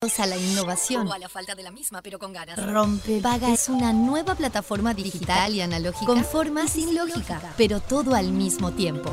a la innovación. O a la falta de la misma, pero con ganas. Rompepaga es una nueva plataforma digital y analógica con forma sin lógica, pero todo al mismo tiempo.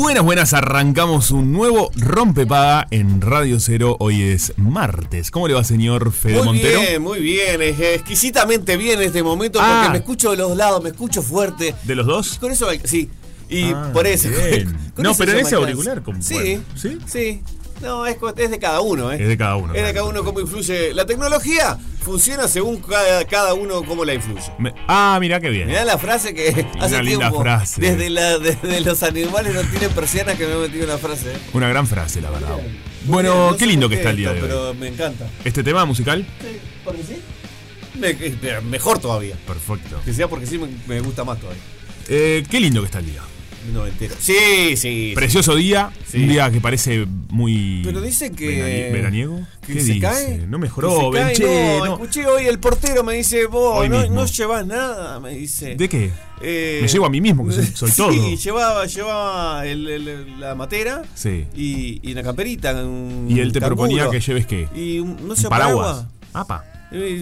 Buenas, buenas, arrancamos un nuevo Rompepaga en Radio Cero. Hoy es martes. ¿Cómo le va, señor Fede Muy Montero? bien, muy bien, es exquisitamente bien en este momento Ah. porque me escucho de los lados, me escucho fuerte. ¿De los dos? Con eso, sí. Y Ah, por eso. con No, eso pero en ese auricular, como- Sí, bueno, ¿sí? sí. No, es, es de cada uno, ¿eh? Es de cada uno, Es de cada uno cómo influye. La tecnología funciona según cada, cada uno cómo la influye. Me- Ah, mira qué bien. Mirá la frase que hace linda tiempo, frase. Desde, la, desde los animales no tienen persianas que me he metido una frase. ¿eh? Una gran frase, la verdad. Bueno, bien, no qué lindo que está el día esto, de hoy. Pero me encanta. ¿Este tema musical? Sí, porque sí. Me- eh, mejor todavía. Perfecto. Que sea porque sí me, me gusta más todavía. Eh, qué lindo que está el día. No entero. Sí, sí. Precioso día, Sí. un día que parece muy Pero dicen que. veranie- veraniego. que ¿Qué se dice? cae. No Que mejoró, se cae, Benché, no, no. Escuché hoy el portero me dice, vos Hoy no, no llevas nada, me dice. ¿De qué? Eh, Me llevo a mí mismo, que soy- soy todo. Sí, llevaba, llevaba el- el- la matera Sí. y, y una camperita. un Y él te canguro. proponía que lleves qué? Y un- no sé, Un paraguas. paraguas. Apa.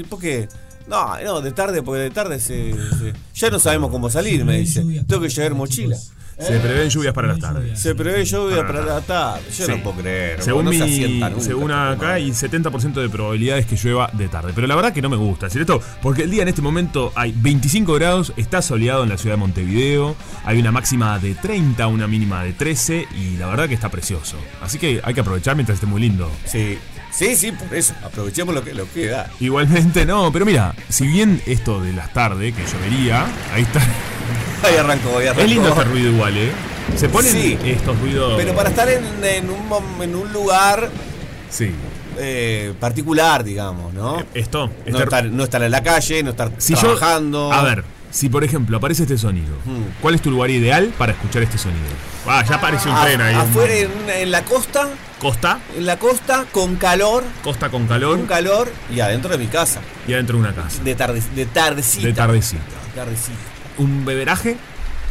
¿Por qué? No, no, de tarde, porque de tarde se, se- ya no sabemos cómo salir, me dice. Tengo que llevar mochila. Se prevén lluvias para las tardes. Se prevé lluvia Para para la tarde. Yo Sí. no puedo creer. Según, no se mi- nunca, según este acá hay 70% de probabilidades que llueva de tarde. Pero la verdad que no me gusta decir esto, porque el día en este momento hay 25 grados, está soleado en la ciudad de Montevideo, hay una máxima de 30, una mínima de 13 y la verdad que está precioso. Así que hay que aprovechar mientras esté muy lindo. Sí, sí, sí, por eso. Aprovechemos lo que, lo que da. Igualmente no, pero mira, si bien esto de las tardes, que llovería, ahí está. Ahí arrancó, ahí arrancó. Es lindo este ruido igual, ¿eh? Se ponen Sí. estos ruidos... Pero para estar en, en un, en un lugar Sí. eh, particular, digamos, ¿no? Esto. No este- estar, no estar en la calle, no estar Si yo- trabajando. a ver, si por ejemplo aparece este sonido, Hmm. ¿cuál es tu lugar ideal para escuchar este sonido? Ah, ya apareció un A- tren ahí. Afuera en, en la costa, Costa, en la costa, con calor, costa con calor con calor, y adentro de mi casa. y adentro de una casa. De, tarde, de tardecita. De tardecita. Tardecita. Un beberaje,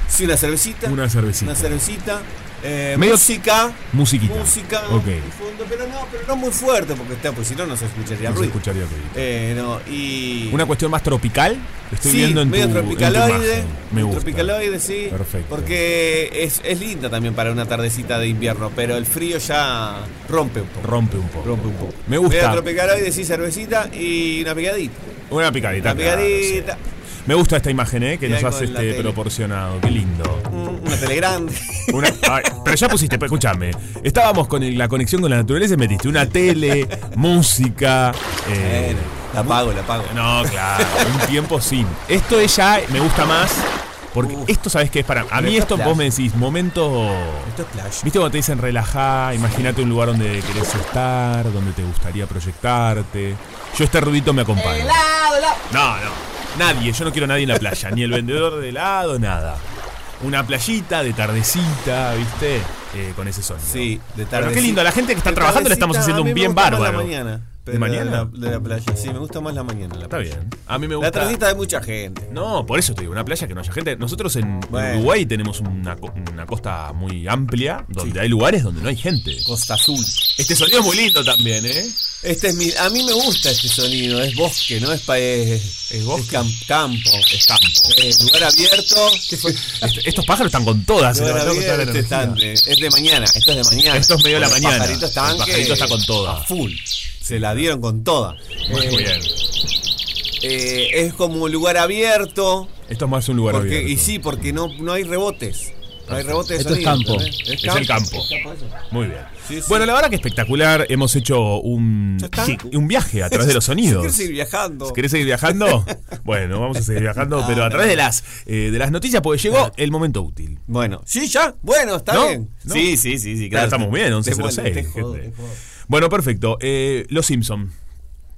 Sí, una cervecita. una cervecita. Una cervecita. eh, Medio- música. Musiquita. Música. Ok. de fondo, pero no, pero no muy fuerte, porque está, pues si no, no se escucharía No se escucharía ruido. Eh, no, y. Una cuestión más tropical. Estoy sí, viendo en medio tu, en tu tropicaloide. imagen. Me gusta. Tropicaloide, sí. Perfecto. Porque es, es linda también para una tardecita de invierno, pero el frío ya rompe un poco. Rompe un poco. Rompe un poco. Me gusta. Medio tropicaloide, sí, cervecita y una picadita. Una picadita. Una claro, picadita. sí. Me gusta esta imagen, ¿eh? Que Y nos la este proporcionado. Qué lindo. un- Una tele grande. Una- ay, pero ya pusiste, pero escúchame. Estábamos con el- la conexión con la naturaleza y metiste una tele, música. eh, la pago, la pago. no, claro, un tiempo sin. Esto es ya me gusta más Porque Uf. esto, ¿sabes qué es para A mí esto esto es vos me decís, momento. Esto es playa. ¿Viste cuando te dicen relajá? Imagínate un lugar donde querés estar, donde te gustaría proyectarte. Yo este rudito me acompaña. No, no. Nadie, yo no quiero a nadie en la playa. ni el vendedor de helado, nada. Una playita de tardecita, ¿viste? Eh, con ese sonido. Sí, de Pero tarde. qué lindo, a la gente que está De trabajando le estamos tardecita, haciendo mí un me bien gusta más bárbaro. La mañana, ¿De mañana? De la, de la playa, sí, me gusta más la mañana. La Está playa. bien. A mí me La gusta. tardita hay mucha gente. No, por eso te digo, una playa que no haya gente. Nosotros en Bueno. Uruguay tenemos una, una costa muy amplia donde Sí. hay lugares donde no hay gente. Costa Azul. Este sonido es muy lindo también, ¿eh? Este es mi, a mí me gusta este sonido, es bosque, no es es, ¿Es bosque? cam- campo, Es campo. Eh, lugar abierto. Este- estos pájaros están con todas. se Lugar con toda la eh, es de mañana, esto es de mañana. Esto es medio de la mañana. pajaritos están El pajarito está con toda. a full. Se la dieron con toda. Muy Eh, bien. eh, es como un lugar abierto. Esto es más un lugar Porque, abierto. y sí, porque no, no hay rebotes. No hay rebotes de Esto es campo. Es el campo. Muy bien. Sí, sí. Bueno, la verdad que espectacular. Hemos hecho un, un viaje a través de los sonidos. ¿Quieres seguir viajando? ¿Querés seguir viajando? Bueno, vamos a seguir viajando, pero a través de las eh, de las noticias, porque llegó el momento útil. Bueno, sí, ya. Bueno, está ¿No? bien. ¿No? Sí, sí, sí, sí, Ya estamos bien, Te 11.06. Bueno, perfecto. Eh, los Simpson.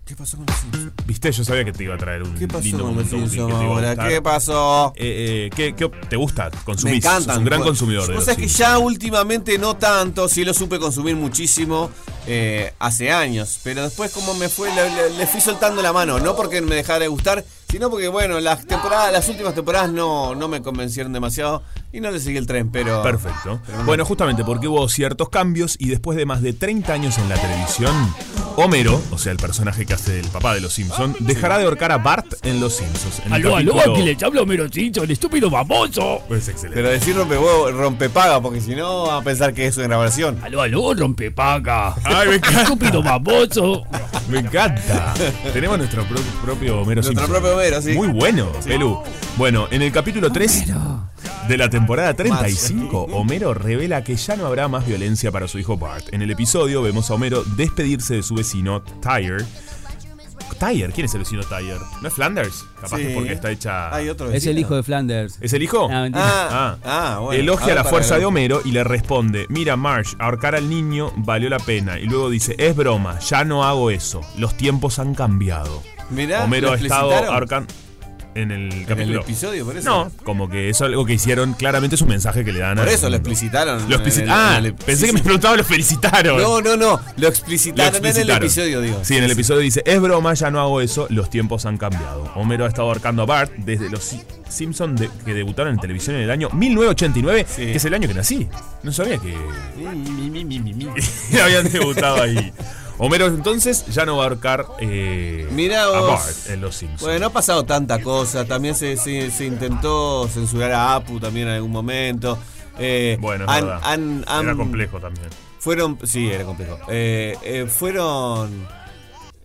¿Qué pasó con los Simpsons? Viste, yo sabía que te iba a traer un ¿Qué pasó lindo con los Simpsons ahora? ¿Qué pasó? Eh, eh, ¿qué, qué te gusta? Consumís. Me encantan. Sos un gran consumidor de Vos sabés que ya últimamente no tanto, sí lo supe consumir muchísimo eh, hace años, pero después como me fue, le, le- le fui soltando la mano, no porque me dejara de gustar, sino porque bueno, las temporadas, las últimas temporadas no, no me convencieron demasiado y no le seguí el tren, pero... Perfecto. pero Bueno, justamente porque hubo ciertos cambios y después de más de 30 años en la televisión, Homero, o sea, el personaje que hace el papá de los Simpsons, dejará de ahorcar a Bart en los Simpsons. En Aló, aló, que les hablo Homero Simpson, estúpido baboso. Pues excelente. Pero decir rompe huevo, rompe paga, porque si no va a pensar que es una grabación. Aló, aló, rompepaga. Ay, me encanta. Estúpido baboso. Me encanta. Tenemos nuestro pro- propio Homero Nuestro Simpson. propio Muy bueno, Pelu. Bueno, en el capítulo 3 de la temporada 35, Homero revela que ya no habrá más violencia para su hijo Bart. En el episodio vemos a Homero despedirse de su vecino, Tyre. Tyre, ¿quién es el vecino Tyre? ¿No es Flanders? Capaz Sí. que porque está hecha. Hay otro Es el hijo de Flanders. ¿Es el hijo? Ah, mentira. Ah, ah, bueno. Elogia ver, la fuerza ver. de Homero y le responde, mira Marge, ahorcar al niño valió la pena. Y luego dice, es broma, ya no hago eso, los tiempos han cambiado. Mirá, Homero ¿lo ha estado ahorcando en el En el capítulo. episodio, por eso. No, como que eso es algo que hicieron, claramente es un mensaje que le dan Por eso lo explicitaron. Lo en el- ah, en el- pensé sí, que me preguntaba, lo felicitaron. No, no, no. Lo Lo explicitaron, en el episodio, digo. Sí, en el episodio dice, es broma, ya no hago eso, los tiempos han cambiado. Homero ha estado ahorcando a Bart desde los Si- Simpson de- que debutaron en televisión en el año 1989, Sí. que es el año que nací. No sabía que habían debutado ahí. Homero entonces ya no va a ahorcar eh, Mirá a. Bart en los Simpsons. Bueno, ha pasado tanta cosa. También se, se- se intentó censurar a Apu también en algún momento. Eh, Bueno, es verdad. Era complejo también. Fueron, sí, era complejo. Eh, eh, fueron,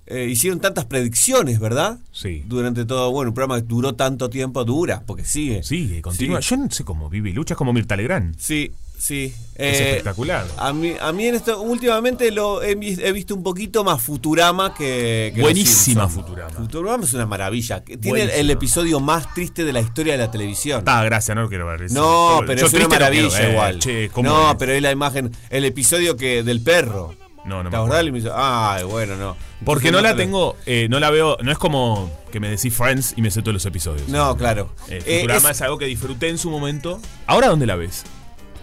eh, hicieron tantas predicciones, ¿verdad? Sí. Durante todo, bueno, un programa que duró tanto tiempo, dura, porque sigue. Sí, continúa. Sí. Yo no sé cómo vive y lucha es como Mirta Legrand. Sí, sí. Es Eh, espectacular. A mí, a mí en esto, últimamente lo he, vis- he visto un poquito más Futurama que. Buenísima. Futurama. Futurama es una maravilla. Tiene Buenísima. el episodio más triste de la historia de la televisión. Ah, gracias, no lo quiero ver. No, pero yo es una maravilla quiero igual. Che, ¿cómo no, es? pero es la imagen, el episodio que del perro. No, no me ¿Te acordás episodio? Ay, bueno, no. Porque no la tengo, eh, no la veo, no es como que me decís Friends y me sé todos los episodios. No, claro. Eh, Eh, Futurama es- es algo que disfruté en su momento. ¿Ahora dónde la ves?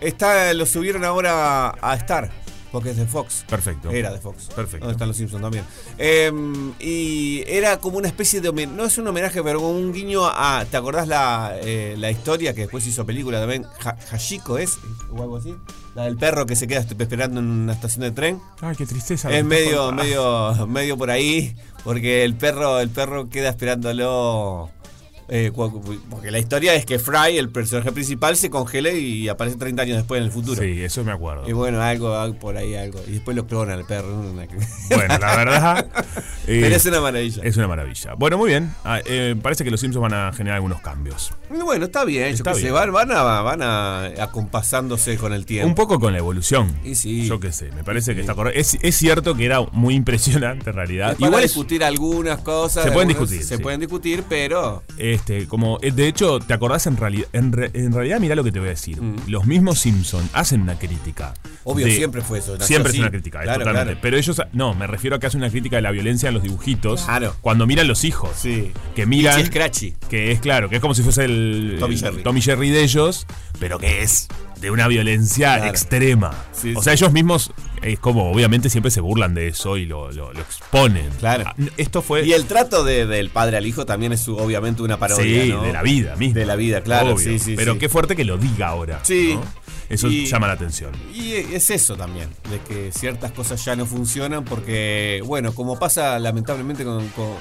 Está, lo subieron ahora a Star, porque es de Fox. Perfecto. Era de Fox. Perfecto. Donde están los Simpsons también. Eh, y era como una especie de homenaje, no es un homenaje, pero como un guiño a. ¿Te acordás la, eh, la historia que después hizo película también? Ha- Hashiko es, o algo así. La del perro que se queda esperando en una estación de tren. Ay, qué tristeza. Es medio, medio, medio por ahí, porque el perro, el perro queda esperándolo. Eh, porque la historia es que Fry, el personaje principal, se congela y aparece 30 años después en el futuro. Sí, eso me acuerdo. Y bueno, algo, algo por ahí, algo. Y después lo clona el perro. una- Bueno, la verdad. eh, Pero es una maravilla. Es una maravilla. Bueno, muy bien. Ah, eh, parece que los Simpsons van a generar algunos cambios. Bueno, está bien, Está yo van, van, a, van a acompasándose con el tiempo. Un poco con la evolución. Y sí. Yo qué sé, me parece que está correcto. Es, es cierto que era muy impresionante en realidad. Igual es, discutir algunas cosas. Se pueden discutir, Se sí. pueden discutir, pero. este, como, eh, de hecho, ¿te acordás en realidad? En, re- en realidad, mirá lo que te voy a decir. Mm. Los mismos Simpson hacen una crítica. Obvio, de- siempre fue eso. Siempre es una crítica, Claro, totalmente. claro. Pero ellos, no, me refiero a que hacen una crítica de la violencia en los dibujitos. Claro. Cuando miran los hijos. Sí. Que miran. Que es claro, que es como si fuese el Tommy Jerry. Tommy Jerry de ellos, pero que es de una violencia Claro. extrema. Sí, o sí. sea, ellos mismos, es como, obviamente siempre se burlan de eso y lo, lo- lo exponen. Claro. Ah, Esto fue. Y el trato de- del padre al hijo también es obviamente una parodia. sí, ¿no? de la vida misma. De la vida, claro, Obvio. sí, sí, Pero sí. qué fuerte que lo diga ahora. Sí. ¿no? Eso Y- llama la atención. Y es eso también, de que ciertas cosas ya no funcionan porque, bueno, como pasa lamentablemente con, con,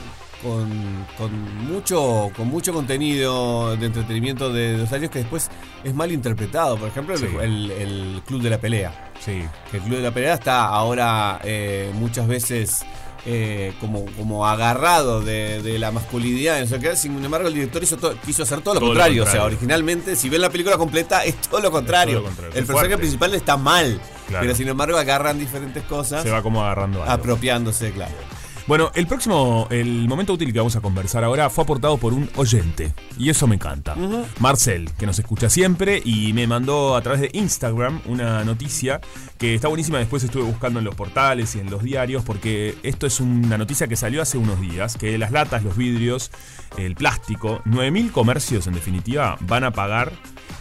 con- con mucho, con mucho contenido de entretenimiento de los años que después es mal interpretado. Por ejemplo, el- Sí. el, el Club de la Pelea. Sí. Que el Club de la Pelea está ahora eh, muchas veces eh, como, como agarrado de, de la masculinidad. Sin embargo, el director hizo to- quiso hacer todo lo Todo lo contrario. O sea, originalmente, si ven la película completa, es todo lo contrario. todo lo contrario. El personaje principal está mal. Claro. Pero sin embargo, agarran diferentes cosas Se va como agarrando algo. apropiándose, claro. Bueno, el próximo, el momento útil que vamos a conversar ahora fue aportado por un oyente. Y eso me encanta. Marcel, que nos escucha siempre y me mandó a través de Instagram una noticia que está buenísima. Después estuve buscando en los portales y en los diarios porque esto es una noticia que salió hace unos días, que las latas, los vidrios, el plástico, 9.000 comercios en definitiva van a pagar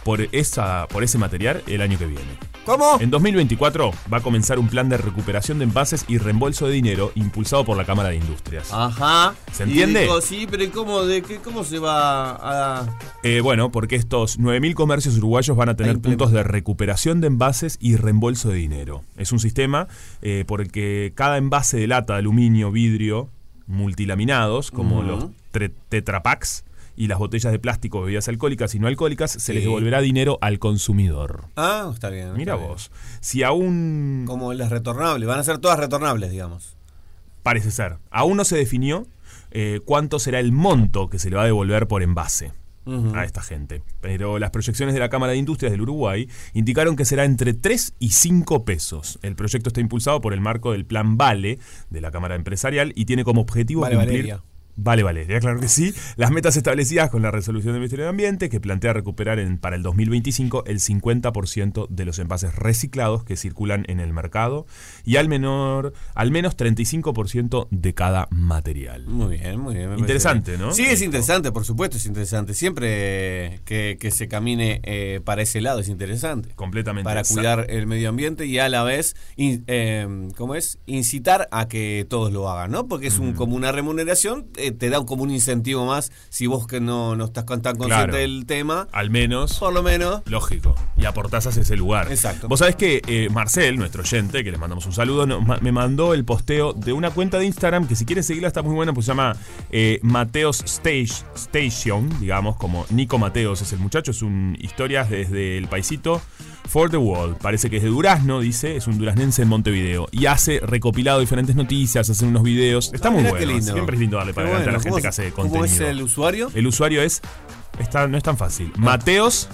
por, esa, por ese material el año que viene. ¿Cómo? En 2024 va a comenzar un plan de recuperación de envases y reembolso de dinero impulsado por la Cámara de Industrias. Ajá. ¿Se Y entiende? sí, pero ¿y ¿cómo, de qué, ¿cómo se va a...? Eh, bueno, porque estos 9.000 comercios uruguayos van a tener puntos de recuperación de envases y reembolso de dinero. Es un sistema eh, por el que cada envase de lata, de aluminio, vidrio, multilaminados, como los tetrapacks y las botellas de plástico bebidas alcohólicas y no alcohólicas, se les devolverá dinero al consumidor. Ah, está bien. Mira está bien. vos, si aún... Como las retornables, van a ser todas retornables, digamos. Parece ser. Aún no se definió eh, cuánto será el monto que se le va a devolver por envase a esta gente. Pero las proyecciones de la Cámara de Industrias del Uruguay indicaron que será entre 3 y 5 pesos. El proyecto está impulsado por el marco del Plan Vale de la Cámara Empresarial y tiene como objetivo Vale, cumplir... Valeria. Vale, Valeria, claro que sí. Las metas establecidas con la resolución del Ministerio de Ambiente, que plantea recuperar en- para el 2025 el 50% de los envases reciclados que circulan en el mercado y al menor, al menos 35% de cada material. Muy bien, muy bien. Interesante, ¿no? Sí, es interesante, por supuesto, es interesante. Siempre que, que se camine eh, para ese lado es interesante. Completamente. Para cuidar el medio ambiente y a la vez, in- eh, ¿cómo es? Incitar a que todos lo hagan, ¿no? Porque es un, como una remuneración, eh, te da como un incentivo más si vos que no, no estás tan consciente Claro. del tema, Al menos. por lo menos. Lógico. Y aportás hacia ese lugar. Exacto. Vos sabés que eh, Marcel, nuestro oyente, que le mandamos un saludo, ma- me mandó el posteo de una cuenta de Instagram que si quieren seguirla está muy buena, pues se llama eh, Mateos Stage, Station, digamos, como Nico Mateos es el muchacho, es un historias desde el paisito For the World. Parece que es de Durazno, dice, es un duraznense en Montevideo. Y hace recopilado diferentes noticias, hace unos videos. Está muy bueno. lindo. Siempre es lindo darle para adelante a la gente que ¿Cómo- hace ¿Cómo contenido. es el usuario? El usuario es. Está, no es tan fácil. Mateos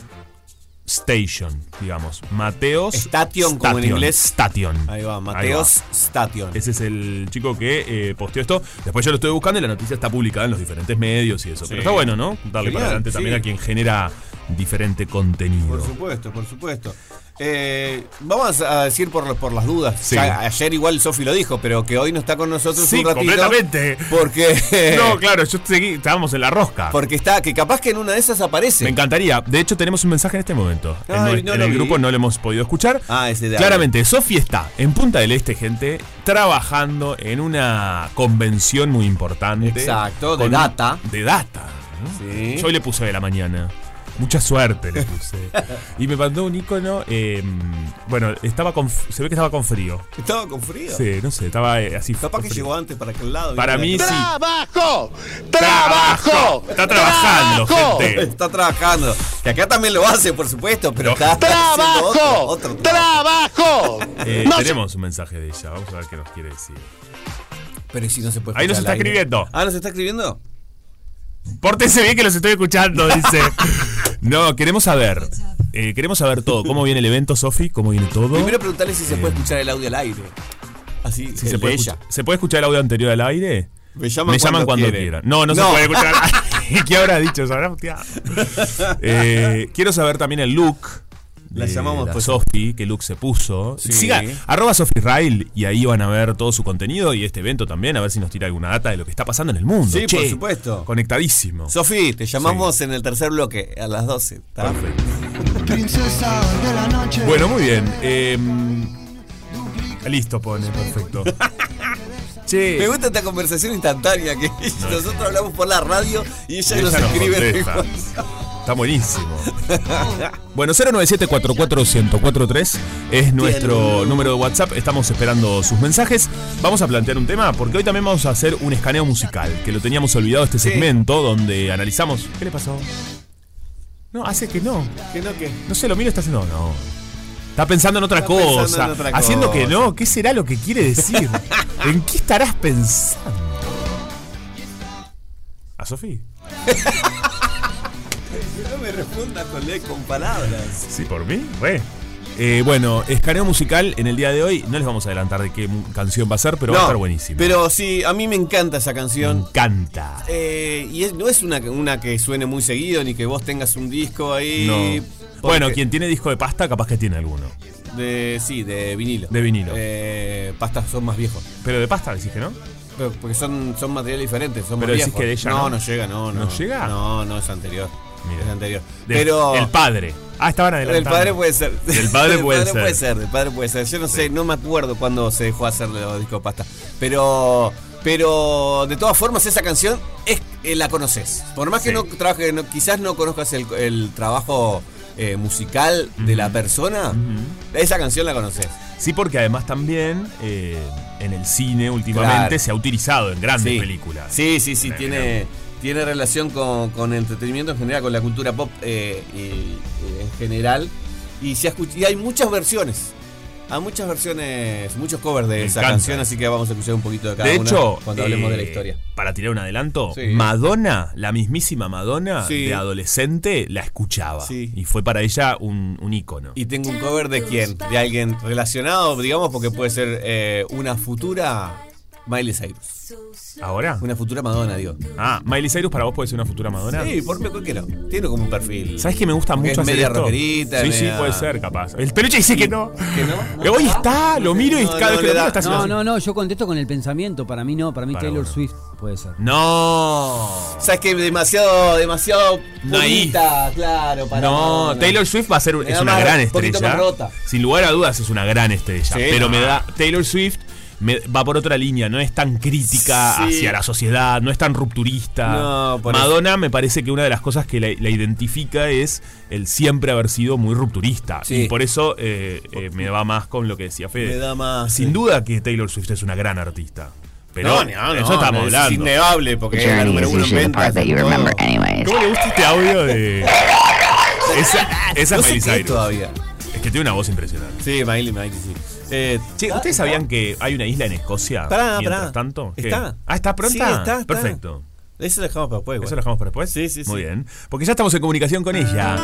Station, digamos. Mateos. Station, como en inglés. Station. Ahí va, Ahí Mateos va. Station. Ese es el chico que eh, posteó esto. Después yo lo estoy buscando y la noticia está publicada en los diferentes medios y eso. Sí. Pero está bueno, ¿no? Darle Genial, para adelante también a quien genera diferente contenido. Por supuesto, por supuesto. Eh, vamos a decir por, por las dudas. Sí. Ayer igual Sofi lo dijo, pero que hoy no está con nosotros Sí, un ratito. completamente. Porque. No, claro, yo seguí, estábamos en la rosca. Porque está, que capaz que en una de esas aparece. Me encantaría. De hecho, tenemos un mensaje en este momento. en Ay, nue- no en lo el vi. grupo no lo hemos podido escuchar. Ah, ese de Claramente, Sofi está en Punta del Este, gente, trabajando en una convención muy importante. Exacto, de data. De data. ¿no? Sí. Yo hoy le puse de la mañana. Mucha suerte le puse. y me mandó un icono. eh, bueno, estaba con, se ve que estaba con frío. Estaba con frío. Sí, no sé, estaba eh, así. Capaz que frío. llegó antes para aquel lado. Para mí sí. ¡Trabajo! ¡Trabajo! Está trabajando, ¡Trabajo! gente. Está trabajando. Que acá también lo hace, por supuesto, pero está haciendo ¡Trabajo! otro, otro trabajo. Eh, No se- tenemos un mensaje de ella. Vamos a ver qué nos quiere decir. Pero ¿y si no se puede Ahí nos está aire? escribiendo. Ah, ¿nos está escribiendo? Pórtese bien que los estoy escuchando, dice. No, queremos saber. eh, queremos saber todo. ¿Cómo viene el evento, Sofi? ¿Cómo viene todo? Primero preguntarle si se puede escuchar el audio al aire. Así, Si el se, de puede ella. escuchar, ¿Se puede escuchar el audio anterior al aire? Me llaman Me llaman cuando quieran. No, no, se puede escuchar. ¿Qué habrá dicho? ¿Se habrá? Eh, quiero saber también el look. La llamamos la pues. Sofi, qué look se puso. Sí. Siga, arroba Sofi Rail y ahí van a ver todo su contenido y este evento también, a ver si nos tira alguna data de lo que está pasando en el mundo. Sí, Che, por supuesto. Conectadísimo. Sofi, te llamamos en el tercer bloque a las 12. ¿está? Princesa de la noche. Bueno, muy bien. Eh, listo, pone, perfecto. Che, Me gusta esta conversación instantánea que nosotros hablamos por la radio y ella, nos Ella nos escribe Está buenísimo. Bueno, 097-44143 es nuestro número de WhatsApp. Estamos esperando sus mensajes. Vamos a plantear un tema porque hoy también vamos a hacer un escaneo musical, que lo teníamos olvidado este segmento donde analizamos. ¿Qué le pasó? No, hace que no. Que no, que. No sé, lo miro y está haciendo. No. Está pensando en otra Está cosa. en otra haciendo que no. ¿Qué será lo que quiere decir? ¿En qué estarás pensando? ¿A Sofía? No me responda con, le- con palabras. Sí, por mí, re. Eh, bueno, escaneo musical en el día de hoy. No les vamos a adelantar de qué canción va a ser, pero va a estar buenísimo. Pero sí, a mí me encanta esa Me canción. encanta. Eh, y es- no es una, una que suene muy seguido ni que vos tengas un disco ahí. No. Bueno, quien tiene disco de pasta, capaz que tiene alguno. De, sí, de vinilo. De vinilo. Eh, pastas son más viejos. Pero de pasta decís que no. Pero- Porque son, son materiales diferentes, son Pero más decís viejos. que de ella no, no. no llega, no, no. ¿No llega? No, no, es anterior. Mira. Es anterior. De- Pero. El padre. Ah, estaban Del adelantando. padre puede ser. Del padre puede ser. puede ser. Del padre puede ser. Yo no sé, no me acuerdo cuándo se dejó hacer los discos pasta. Pero. Pero de todas formas esa canción es eh, la conoces. Por más que no trabaje, no- quizás no conozcas el, el trabajo eh, musical de la persona, esa canción la conoces. Sí, porque además también eh, en el cine últimamente Claro. se ha utilizado en grandes Sí. películas. Sí, sí, sí, tiene, tiene relación con, con el entretenimiento en general, con la cultura pop eh, y- en general. Y, se y hay muchas versiones. Hay muchas versiones, muchos covers de Me esa encanta. canción, así que vamos a escuchar un poquito de cada De una hecho, cuando hablemos de la eh, historia. Para tirar un adelanto, Sí. Madonna, la mismísima Madonna, Sí. de adolescente, la escuchaba. Sí. Y fue para ella un, un ícono. Y tengo un cover de quién? De alguien relacionado, digamos, porque puede ser eh, una futura Miley Cyrus. ¿Ahora? Una futura Madonna, digo. Ah, Miley Cyrus para vos puede ser una futura Madonna. Sí, por mí cualquiera. Tiene como un perfil. ¿Sabes que me gusta Porque mucho es hacer media esto? rockerita, Sí, sí, puede ser, capaz. El peluche dice que no. ¿Que no? Hoy está, lo miro y No, cada no, vez que le lo miro está haciendo No, así. no, no, yo contesto con el pensamiento. Para mí no, para mí Para Taylor uno. Swift puede ser. No. Sabes que demasiado, demasiado Naif. claro, para No, Madonna. Taylor Swift va a ser Me es da una más- gran un poquito estrella. más rota. Sin lugar a dudas es una gran estrella. Sí, pero no. me da Taylor Swift me- va por otra línea, no es tan crítica Sí. hacia la sociedad, no es tan rupturista. No, por Madonna me parece que una de las cosas que la, la identifica es el siempre haber sido muy rupturista. Sí. Y por eso eh, eh, me va más con lo que decía Fede. Me da más, Sin sí. duda que Taylor Swift es una gran artista. Pero no, no, no, eso estamos es hablando. innegable porque es la número uno en ventas. ¿Cómo le gusta este audio de.? Esa, esa No es sé Miley qué es todavía. Es que tiene una voz impresionante. Sí, Miley, Miley, sí. Eh, Che, ¿ustedes sabían que hay una isla en Escocia? Pará, mientras pará. tanto? ¿Qué? ¿Está? Ah, ¿está pronta? Sí, está, está. Perfecto. Eso lo dejamos para después. ¿Eso lo dejamos para después? Sí, sí, sí. Muy bien. Porque ya estamos en comunicación con ella.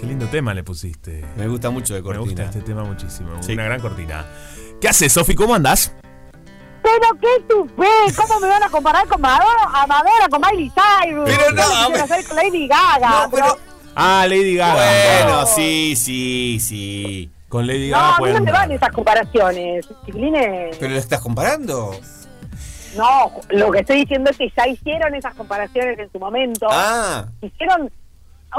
Qué lindo tema le pusiste. Me gusta mucho de Me gusta cortina. este tema muchísimo. Sí. Una gran cortina. ¿Qué haces, Sofi? ¿Cómo andás? Pero qué tupé, ¿cómo me van a comparar con Madonna, a Madonna con Miley Cyrus? Pero no, hombre. hacer con Lady Gaga, No, pero- Ah, Lady Gaga. Bueno, sí, sí, sí. Con Lady No, Gaga a mí pueden no me van esas comparaciones, chiquilines. ¿Pero lo estás comparando? No, lo que estoy diciendo es que ya hicieron esas comparaciones en su momento. Ah, Hicieron,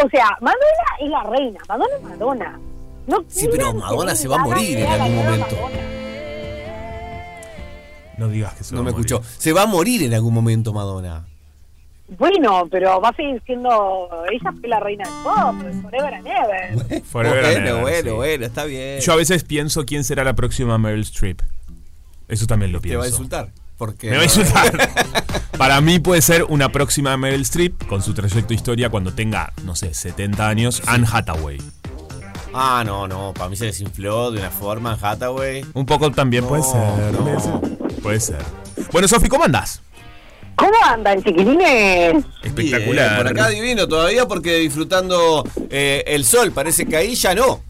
o sea, Madonna es la reina, Madonna es Madonna. No Sí, pero Madonna se va a morir en algún momento. No digas que se no va me a morir. escuchó. Se va a morir en algún momento Madonna. Bueno, pero va a seguir siendo, ella fue la reina del pop, forever and ever. Forever and bueno, ever, bueno, sí. bueno, está bien. Yo a veces pienso quién será la próxima Meryl Streep. Eso también lo Te pienso. va a insultar. Porque Me va a insultar. Para mí puede ser una próxima Meryl Streep con su trayecto de historia cuando tenga, no sé, 70 años. Anne Hathaway. Ah, no, no. Para mí se desinfló de una forma Hathaway. Un poco también puede ser. no. Puede ser. Puede ser. Bueno, Sofi, ¿cómo andás? ¿Cómo andan, chiquilines? Espectacular. Bien, por acá divino todavía porque disfrutando eh, el sol. Parece que ahí ya no.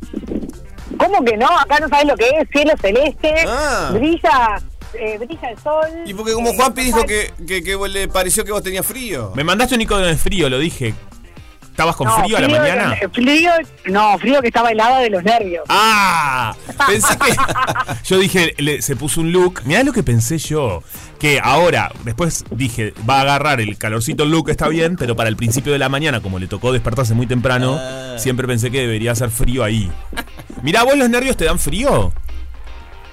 ¿Cómo que no? Acá no sabes lo que es cielo celeste, Ah. brilla, eh, brilla el sol. Y porque como eh, Juanpi dijo no que, que, que le pareció que vos tenías frío. Me mandaste un icono de frío, lo dije. ¿Estabas con No, frío a la mañana? eh, Frío, no, frío que estaba helado de los nervios. ¡Ah! Pensé que. Yo dije, le- se puso un look. Mirá lo que pensé yo. Que ahora, después dije, va a agarrar el calorcito el look, está bien, pero para el principio de la mañana, como le tocó despertarse muy temprano, Ah. siempre pensé que debería hacer frío ahí. Mirá, ¿vos los nervios te dan frío?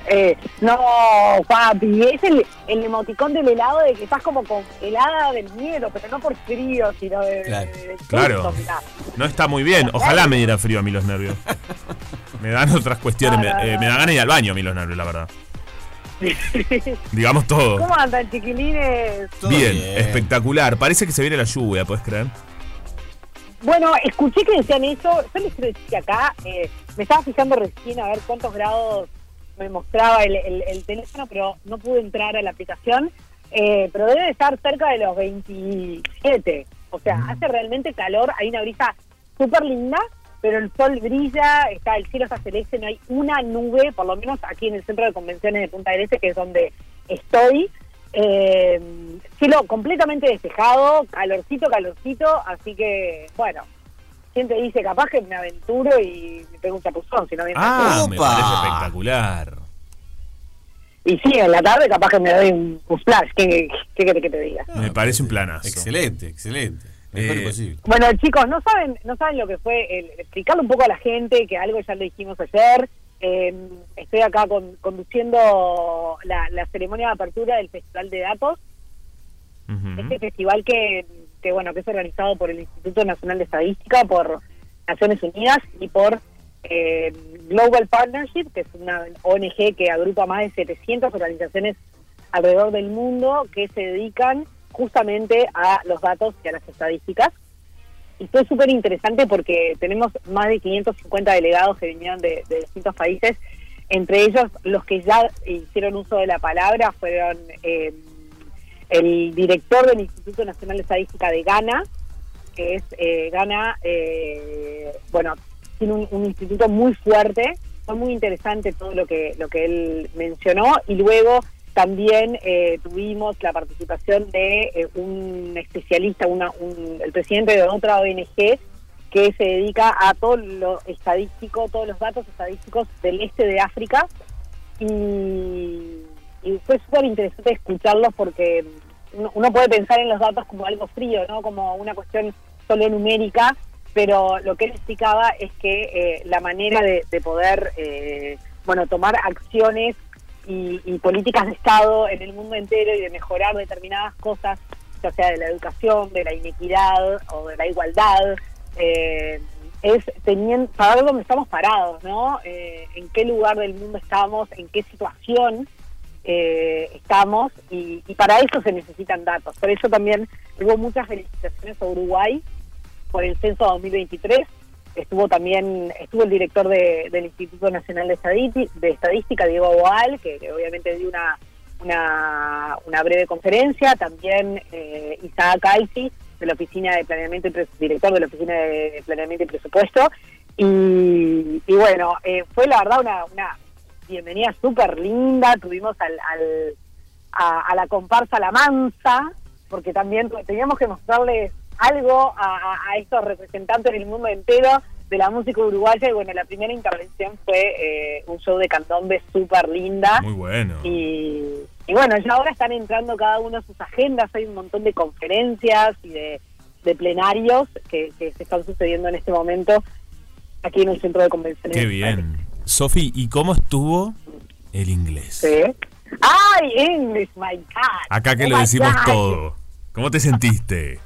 Eh, no, papi, es el, el emoticón del helado de que estás como congelada del miedo, pero no por frío, sino de... Claro. de- de- Claro. susto. No está muy bien. Ojalá me diera frío a mí los nervios. Me dan otras cuestiones. Me, eh, me da ganas ir al baño a mí los nervios, la verdad. Digamos todo. ¿Cómo andan, chiquilines? Bien, bien. espectacular. Parece que se viene la lluvia, ¿puedes creer? Bueno, escuché que decían eso. Yo les quiero decir que acá eh, me estaba fijando recién a ver cuántos grados me mostraba el, el- el teléfono, pero no pude entrar a la aplicación. Eh, pero debe estar cerca de los 27. O sea, hace realmente calor. Hay una brisa súper linda, pero el sol brilla, está el cielo está celeste, no hay una nube, por lo menos aquí en el centro de convenciones de Punta del Este, que es donde estoy. Eh, cielo completamente despejado, calorcito, calorcito, así que, bueno, ¿quién te dice? Capaz que me aventuro y me pego un chapuzón, si no viene Ah, me parece espectacular. Y sí, en la tarde capaz que me doy un, un flash, ¿qué, qué querés que te diga? Me parece un planazo. Excelente, excelente. Eh. Bueno, chicos, no saben, no saben lo que fue el, explicarle un poco a la gente que algo ya lo dijimos ayer. Eh, estoy acá con- conduciendo la, la ceremonia de apertura del Festival de Datos, este festival que, que bueno que es organizado por el Instituto Nacional de Estadística, por Naciones Unidas y por eh, Global Partnership, que es una ONG que agrupa más de 700 organizaciones alrededor del mundo que se dedican justamente a los datos y a las estadísticas. Y fue súper interesante porque tenemos más de 550 delegados que vinieron de, distintos países. Entre ellos, los que ya hicieron uso de la palabra fueron eh, el director del Instituto Nacional de Estadística de Ghana, que es eh, Ghana, eh, bueno, tiene un, un instituto muy fuerte. Fue muy interesante todo lo que, lo que él mencionó. Y luego también eh, tuvimos la participación de eh, un especialista, una, un- el presidente de otra ONG que se dedica a todo lo estadístico, todos los datos estadísticos del este de África. Y, fue súper interesante escucharlos porque uno, uno puede pensar en los datos como algo frío, ¿no? Como una cuestión solo numérica, pero lo que él explicaba es que eh, la manera de, de poder, eh, bueno, tomar acciones y, y políticas de Estado en el mundo entero y de mejorar determinadas cosas, ya sea de la educación, de la inequidad o de la igualdad, eh, es teniendo, saber dónde estamos parados, ¿no? Eh, en qué lugar del mundo estamos, en qué situación eh, estamos y, y para eso se necesitan datos. Por eso también hubo muchas felicitaciones a Uruguay por el censo 2023. Estuvo también estuvo el director de- del Instituto Nacional de, de Estadística, Diego Boal, que, obviamente dio una, una, breve conferencia. También eh, Isaac de la Oficina de Planeamiento y director de la Oficina de Planeamiento y Presupuesto. Y, y bueno, eh, fue la verdad una, una bienvenida súper linda. Tuvimos al, al- a, a la comparsa La Mansa, porque también teníamos que mostrarles algo a, a- estos representantes del mundo entero de la música uruguaya. Y bueno, la primera intervención fue eh, un show de candombe súper linda. Muy bueno. Y, y bueno, ya ahora están entrando cada uno a sus agendas, hay un montón de conferencias y de, de plenarios que, que se están sucediendo en este momento aquí en el centro de convenciones. Qué bien. Sofi, ¿y cómo estuvo el inglés? Sí. ¡Ay, English, my God! Acá que Oh lo decimos God. todo. ¿Cómo te sentiste?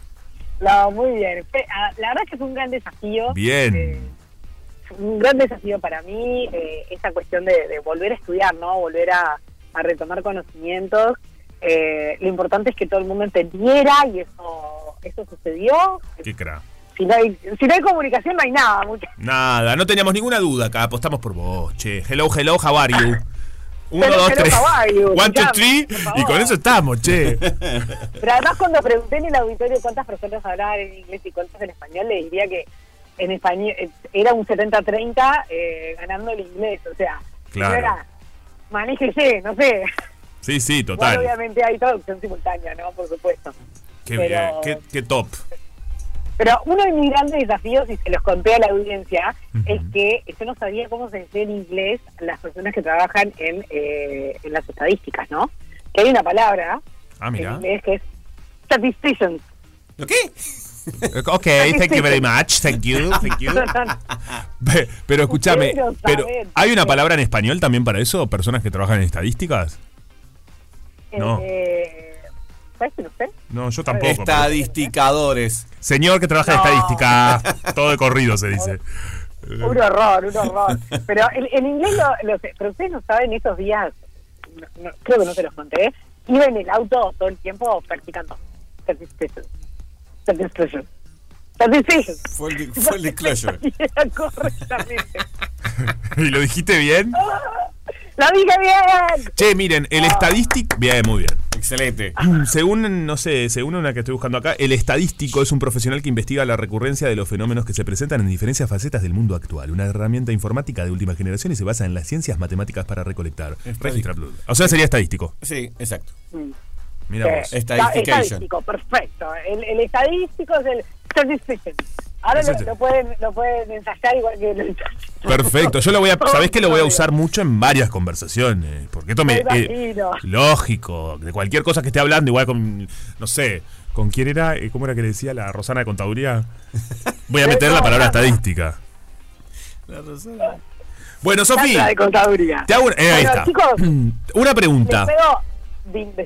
No, muy bien. Ah, La verdad es que es un gran desafío. Bien. Eh, un gran desafío para mí eh, esa cuestión de, de volver a estudiar, ¿no? Volver a, a retomar conocimientos. Eh, lo importante es que todo el mundo entendiera y eso eso sucedió. Qué cra. Si no hay, si no hay comunicación no hay nada. Nada, no teníamos ninguna duda acá, apostamos por vos, che. Hello, hello, how are you? Uno, Hello, dos, hello, tres. how are you? One, two, Escuchame, three. por Y favor. con eso estamos, che. Pero además cuando pregunté en el auditorio cuántas personas hablaban en inglés y cuántas en español, le diría que en español eh, era un 70-30 eh, ganando el inglés. O sea, Claro. era, manéjese, no sé. Sí, sí, total. obviamente hay traducción simultánea, ¿no? Por supuesto. Qué pero- bien, qué, qué top. Pero uno de mis grandes desafíos, y se los conté a la audiencia, es que yo no sabía cómo se decía en inglés las personas que trabajan en, eh, en las estadísticas, ¿no? Que hay una palabra Ah, en mira. inglés que es statisticians. ¿Lo qué? Ok, thank you very much. Thank you, thank you. Pe- Pero escúchame, pero. ¿hay una palabra en español también para eso? ¿Personas que trabajan en estadísticas? No. Eh, ¿Sabes que no sé? No, yo tampoco. pero- Estadisticadores. Señor que trabaja en No. estadística. Todo de corrido se dice. Un horror, un horror. Pero en, en inglés lo, lo sé. Pero ustedes no saben, esos días, no- no- creo que no se los conté, iba en el auto todo el tiempo practicando. Fue el, fue el disclosure. Era correctamente. ¿Y lo dijiste bien? ¡Lo dije bien! Che, miren, el estadístico. Bien, muy bien. Excelente. Según, no sé, según una que estoy buscando acá, el estadístico es un profesional que investiga la recurrencia de los fenómenos que se presentan en diferentes facetas del mundo actual. Una herramienta informática de última generación y se basa en las ciencias matemáticas para recolectar, registrar. O sea, sería estadístico. Sí, exacto. Mira Eh, vos. Estadístico, perfecto. El, el estadístico es el statistician. Ahora lo, pueden, lo pueden ensayar igual que lo. Perfecto, yo lo voy a, ¿sabés que lo voy a usar mucho en varias conversaciones? Porque esto me, Me eh, lógico, de cualquier cosa que esté hablando, igual con, no sé, ¿con quién era? Eh, ¿Cómo era que le decía la Rosana de Contaduría? Voy a meter la palabra estadística. Bueno, La de contaduría. te hago, eh, ahí Bueno, está. chicos, Una pregunta.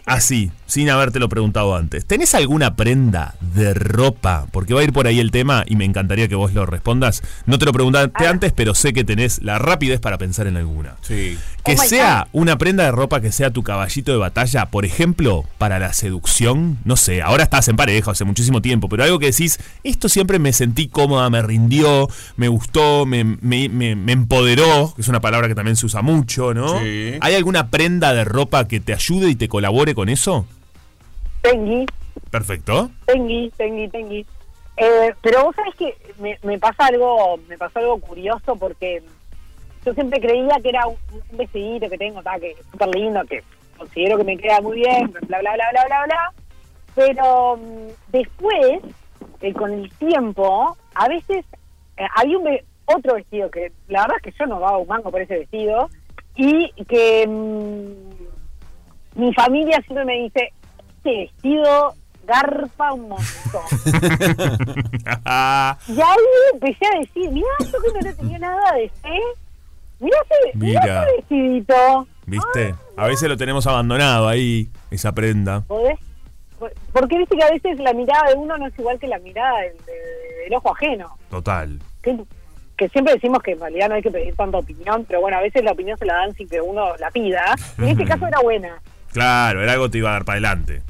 Así, sin habértelo preguntado antes. ¿Tenés alguna prenda de ropa? Porque va a ir por ahí el tema y me encantaría que vos lo respondas. No te lo preguntaste Ah. antes, pero sé que tenés la rapidez para pensar en alguna. Sí. Que Oh sea una prenda de ropa que sea tu caballito de batalla, por ejemplo, para la seducción. No sé, ahora estás en pareja hace muchísimo tiempo, pero algo que decís, esto siempre me sentí cómoda, me rindió, me gustó, me, me- me- me empoderó, que es una palabra que también se usa mucho, ¿no? Sí. ¿Hay alguna prenda de ropa que te ayude y te colabore con eso? Tengui, Perfecto. tengui, tengui, tengui. Eh, pero vos sabés que me, me pasa algo, me pasó algo curioso porque yo siempre creía que era un, un vestidito que tengo, que es súper lindo, que considero que me queda muy bien, bla, bla, bla, bla, bla, bla. Pero mm, después, eh, con el tiempo, a veces eh, había un otro vestido que la verdad es que yo no daba un mango por ese vestido y que mm, mi familia siempre me dice, este vestido garpa un montón. Y ahí empecé a decir, mira, yo que no le tenía nada de fe. Mira ese, Mira. ese vestidito. ¿Viste? A veces lo tenemos abandonado ahí, esa prenda. ¿Podés? Porque viste que a veces la mirada de uno no es igual que la mirada del, de- del ojo ajeno. Total. Que, que siempre decimos que en realidad no hay que pedir tanta opinión, pero bueno, a veces la opinión se la dan sin que uno la pida. Y en este caso era buena. Claro, era algo que te iba a dar para adelante.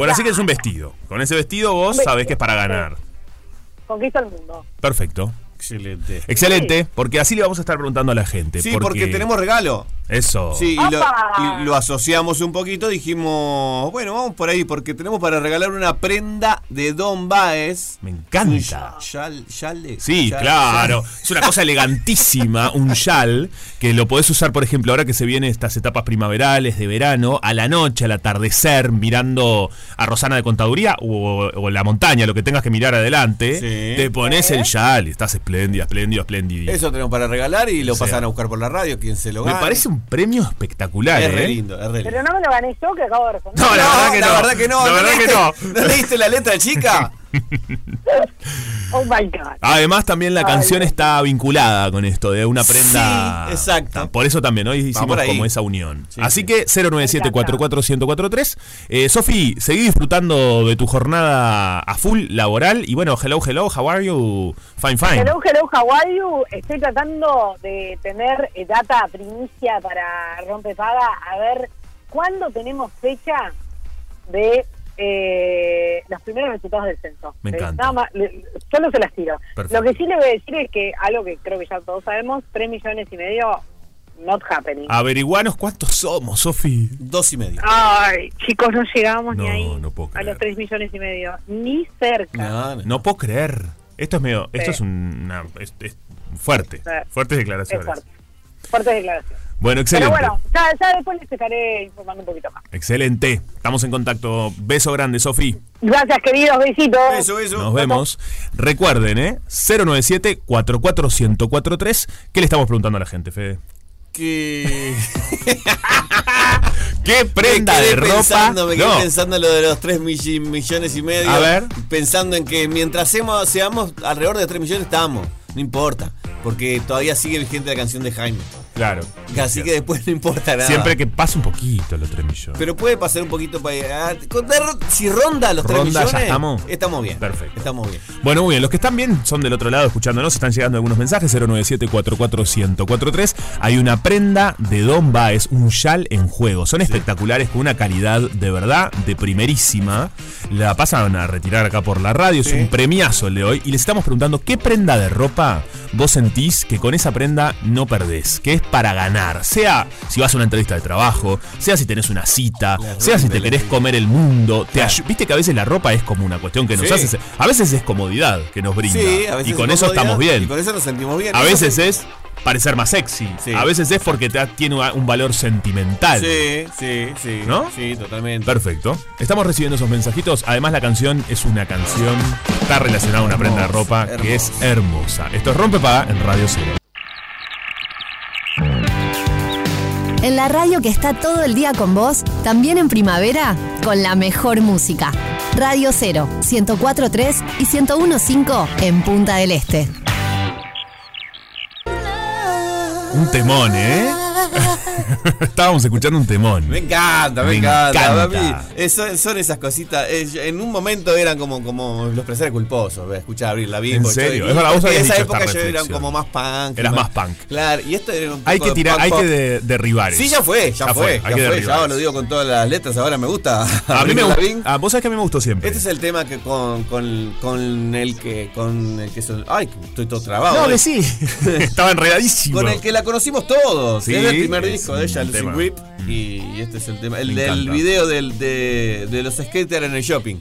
Bueno, así que es un vestido. Con ese vestido vos Un sabés que es para vestido, ganar. Conquista el mundo. Perfecto. Excelente. Excelente, porque así le vamos a estar preguntando a la gente. Sí, porque tenemos regalo. Eso. Sí, y lo, ¡Opa! y lo asociamos un poquito, dijimos, bueno, vamos por ahí, porque tenemos para regalar una prenda de Don Baez. Me encanta. Yal, yale, Sí, yal- claro. Es una cosa elegantísima, un yal, que lo podés usar, por ejemplo, ahora que se vienen estas etapas primaverales de verano, a la noche, al atardecer, mirando a Rosana de Contaduría o, o la montaña, lo que tengas que mirar adelante, Sí. te pones el yal y estás espléndida, esplénida, espléndida. Eso tenemos para regalar y lo O sea, pasan a buscar por la radio, quien se lo Me gane. parece un premio espectacular, Es re ¿eh? lindo, es re lindo. Pero no me lo gané yo que acabo de responder. No, la verdad que la no. verdad que no. La verdad que no. ¿No leíste la letra chica? Oh my God. Además, también la Ay, canción está vinculada con esto de una prenda. Sí, exacto. Por eso también hoy hicimos como esa unión. Sí, Así sí. que 097-44143. Eh, Sofi, seguí disfrutando de tu jornada a full laboral. Y bueno, hello, hello, how are you? Fine, fine. Hello, hello, how are you? Estoy tratando de tener eh, data primicia para Rompepaga a ver cuándo tenemos fecha de eh, los primeros resultados del censo. Me Eh, encanta. nada más, le- solo se las tiro. Perfecto. Lo que sí le voy a decir es que algo que creo que ya todos sabemos, 3 millones y medio not happening. Averiguanos cuántos somos, Sofi. Dos y medio. Ay, chicos, no llegamos No, ni ahí no puedo a creer. los 3 millones y medio. Ni cerca. No, puedo creer. Esto es medio. Esto es una. es- es fuerte. Sí. Fuertes Es declaraciones. fuerte. Fuerte declaración. Bueno, Pero excelente. bueno, ya, ya después les estaré informando un poquito más. Excelente. Estamos en contacto. Beso grande, Sofi. Gracias, queridos. Besitos. Eso, eso. Nos vemos. Recuerden, ¿eh? 097-44143. ¿Qué le estamos preguntando a la gente, Fede? Que. ¿Qué prenda me quedé de ropa? Pensando, me quedé No. pensando en lo de los 3 millones y medio. A ver. Pensando en que mientras seamos, seamos alrededor de 3 millones, estamos. No importa. Porque todavía sigue vigente la canción de Jaime. Claro. Así que después no importa nada. Siempre que pase un poquito los 3 millones. Pero puede pasar un poquito para de- Si ronda los 3 Ronda, ya estamos. Estamos bien. Perfecto. Estamos bien. Bueno, muy bien. Los que están bien son del otro lado escuchándonos. Están llegando algunos mensajes. 097-44143. Hay una prenda de Don Baez, un yal en juego. Son espectaculares con una calidad de verdad de primerísima. La pasan a retirar acá por la radio. Es un premiazo el de hoy. Y les estamos preguntando qué prenda de ropa vos sentís que con esa prenda no perdés. Que es para ganar. Sea si vas a una entrevista de trabajo, sea si tenés una cita, La sea si te querés comer el mundo. Te Claro. Viste que a veces la ropa es como una cuestión que nos Sí. hace. A veces es comodidad que nos brinda. Sí, a veces y con es eso estamos Y bien. con eso nos sentimos bien. A veces es parecer más sexy. Sí. A veces es porque te, tiene un valor sentimental. Sí, sí, sí. ¿No? Sí, totalmente. Perfecto. Estamos recibiendo esos mensajitos. Además, la canción es una canción, está relacionada a una prenda de Hermosa, ropa que es hermosa. Esto es Rompe Paga en Radio Cero. En la radio que está todo el día con vos, también en primavera, con la mejor música. Radio 0, 104.3 y 101.5 en Punta del Este. Un temón, ¿eh? Estábamos escuchando un temón. Me encanta, me, Me encanta. encanta. A mí, eh, son, son esas cositas. eh, yo- en un momento eran como, como los placeres culposos. Escuchar abrir la ¿En serio? Es verdad, vos En esa época yo era como más punk. Eras más punk. Claro, y esto era un Hay poco que de tirar, hay que de- derribar. Sí, eso. ya fue, ya, fue, hay ya que fue. Ya lo digo con todas las letras, ahora me gusta. A mí me gusta. Vos sabés que a mí me gustó siempre. Este es el tema que con, con, con el que con el que son, ay, que estoy todo trabado. No, que sí. Estaba enredadísimo. Con el que la conocimos todos. Sí, el primer disco de ella, el tema. Y este es el tema. El Me del encanta. video del, de, de los skaters en el shopping.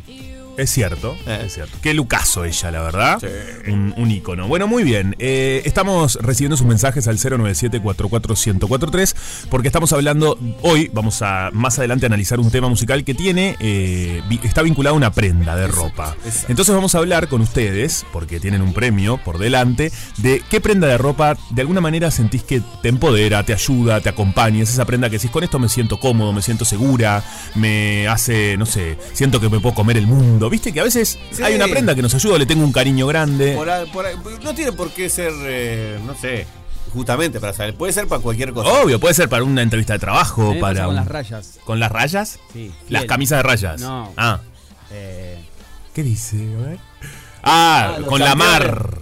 Es cierto, Eh. es cierto. Qué lucaso ella, la verdad. Sí. Un, un ícono. Bueno, muy bien. Eh, estamos recibiendo sus mensajes al 097-44143 porque estamos hablando, hoy vamos a más adelante analizar un tema musical que tiene, eh, está vinculado a una prenda de ropa. exacto. Entonces vamos a hablar con ustedes, porque tienen un premio por delante, de qué prenda de ropa de alguna manera sentís que te empodera, te ayuda, te acompaña. Es esa prenda que decís, con esto me siento cómodo, me siento segura, me hace, no sé, siento que me puedo comer el mundo. Viste que a veces Sí. hay una prenda que nos ayuda, le tengo un cariño grande. Por ahí- por ahí- no tiene por qué ser, eh, no sé, justamente para saber. Puede ser para cualquier cosa. Obvio, puede ser para una entrevista de trabajo, para con un- las rayas. ¿Con las rayas? Sí. Las camisas de rayas. No. Ah. Eh, ¿Qué dice? A ver. Ah, Ah, con la campeones.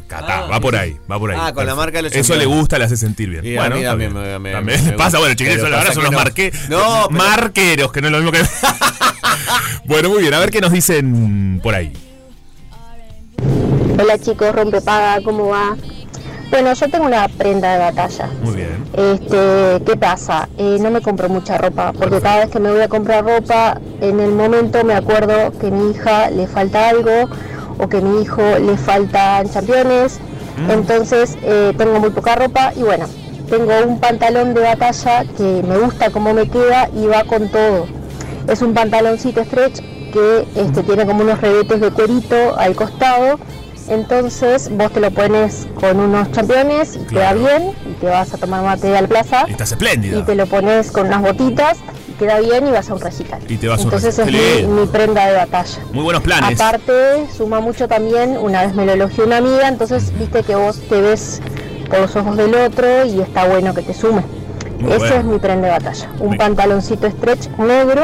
Ta, Ah, va por ahí, va por ahí. Ah, con la marca de los Eso le gusta, le hace sentir bien. Y a bueno, mí está también bien. me- me- También me pasa, bueno, chiquillos, ahora son los no. marque- No, pero- marqueros, que no es lo mismo que. bueno, muy bien, a ver qué nos dicen por ahí. Hola chicos, rompepaga, ¿cómo va? Bueno, yo tengo una prenda de batalla. Muy bien. Este, ¿qué pasa? Eh, no me compro mucha ropa, porque cada vez que me voy a comprar ropa, en el momento me acuerdo que a mi hija le falta algo o que mi hijo le faltan championes. Entonces eh, tengo muy poca ropa y bueno, tengo un pantalón de batalla que me gusta cómo me queda y va con todo. Es un pantaloncito stretch que este, tiene como unos rebetes de cuerito al costado. Entonces vos te lo pones con unos championes y queda Claro. bien y te vas a tomar mate al plaza Estás espléndida. y te lo pones con unas botitas queda bien y vas a un recital. Y te vas a un Entonces recital. es mi, mi prenda de batalla. Muy buenos planes. Aparte, suma mucho también, una vez me lo elogió una amiga, entonces viste que vos te ves por los ojos del otro y está bueno que te sume. Muy Ese bueno. es mi prenda de batalla. Un pantaloncito stretch negro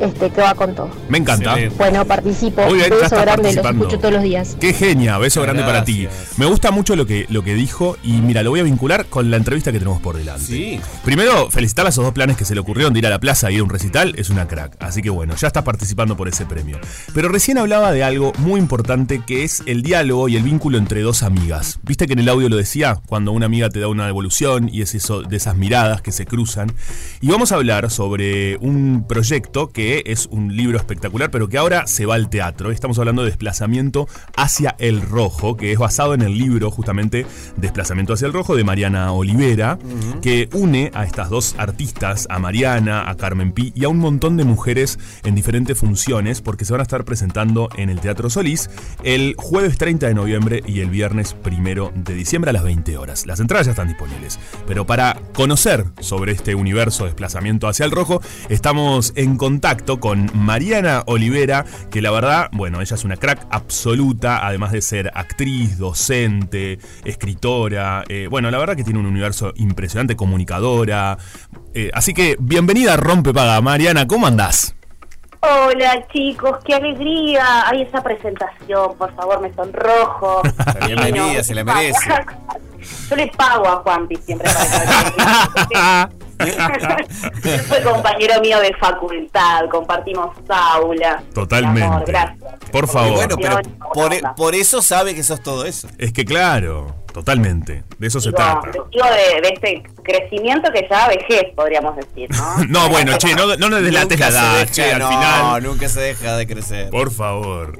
este, que va con todo. Me encanta. Excelente. Bueno, participo. Muy bien, Beso grande, los participando. escucho todos los días. Qué genia, beso grande para ti. Me gusta mucho lo que, lo que dijo y mira, lo voy a vincular con la entrevista que tenemos por delante. Sí. Primero, felicitar a esos dos planes que se le ocurrieron de ir a la plaza y ir a un recital, es una crack. Así que bueno, ya estás participando por ese premio. Pero recién hablaba de algo muy importante que es el diálogo y el vínculo entre dos amigas. ¿Viste que en el audio lo decía? Cuando una amiga te da una devolución y es eso de esas miradas que se cruzan. Y vamos a hablar sobre un proyecto que es un libro espectacular, pero que ahora se va al teatro. Estamos hablando de Desplazamiento hacia el Rojo, que es basado en el libro justamente Desplazamiento hacia el Rojo de Mariana Olivera, que une a estas dos artistas, a Mariana, a Carmen Pi y a un montón de mujeres en diferentes funciones, porque se van a estar presentando en el Teatro Solís el jueves 30 de noviembre y el viernes primero de diciembre a las 20 horas. Las entradas ya están disponibles. Pero para conocer sobre este universo de desplazamiento hacia el rojo, estamos en contacto con Mariana Olivera, que la verdad, bueno, ella es una crack absoluta, además de ser actriz, docente, escritora. eh, bueno, la verdad que tiene un universo impresionante, comunicadora. Eh, así que bienvenida a Rompe Paga. Mariana, ¿cómo andás? Hola chicos, qué alegría. Ay, esa presentación, por favor, me sonrojo. Bienvenida, se la merece. Yo le pago a Juanpi siempre para que Fue compañero mío de facultad, compartimos aula. Totalmente. Amor, gracias. Por favor. Y bueno, pero Buena por, por eso sabe que sos todo eso. Es que claro, totalmente. De eso se Digo, trata. digo de, de este crecimiento que ya vejez, podríamos decir, ¿no? No, bueno, che, no, no nos delates la edad, deja- che, al no, final. nunca se deja de crecer. Por favor.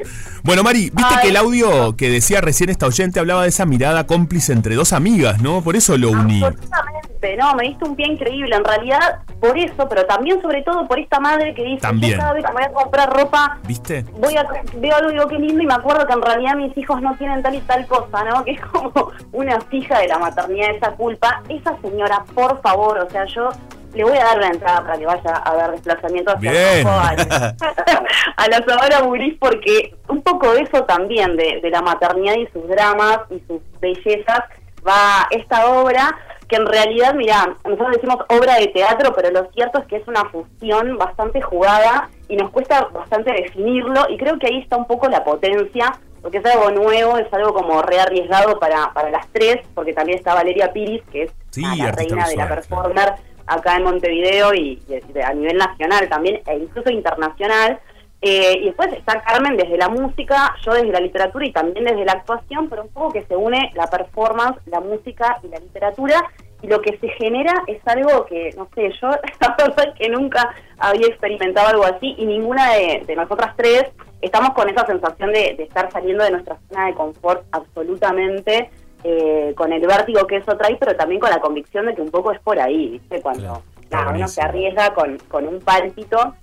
Bueno, Mari, viste Ay. que el audio que decía recién esta oyente hablaba de esa mirada cómplice entre dos amigas, ¿no? Por eso lo uní. Absolutamente, no, me diste un pie increíble. En realidad, por eso, pero también, sobre todo, por esta madre que dice: También. Yo cada vez que me voy a comprar ropa, ¿Viste? voy a veo algo y digo qué lindo y me acuerdo que en realidad mis hijos no tienen tal y tal cosa, ¿no? Que es como una fija de la maternidad esa culpa. Esa señora, por favor, o sea, yo le voy a dar una entrada para que vaya a ver desplazamiento hacia Bien. rojo a, la Sabana Muris porque un poco de eso también, de, de la maternidad y sus dramas y sus bellezas, va esta obra que en realidad, mira, nosotros decimos obra de teatro, pero lo cierto es que es una fusión bastante jugada y nos cuesta bastante definirlo y creo que ahí está un poco la potencia, porque es algo nuevo, es algo como rearriesgado para, para las tres, porque también está Valeria Piris, que es Sí, la reina de la performer acá en Montevideo y, a nivel nacional también, e incluso internacional. Eh, y después está Carmen desde la música, yo desde la literatura y también desde la actuación, pero un poco que se une la performance, la música y la literatura. Y lo que se genera es algo que, no sé, yo la verdad es que nunca había experimentado algo así y ninguna de, de nosotras tres estamos con esa sensación de, de estar saliendo de nuestra zona de confort absolutamente, eh, con el vértigo que eso trae, pero también con la convicción de que un poco es por ahí, ¿viste? Cuando nada, uno se arriesga con, con un pálpito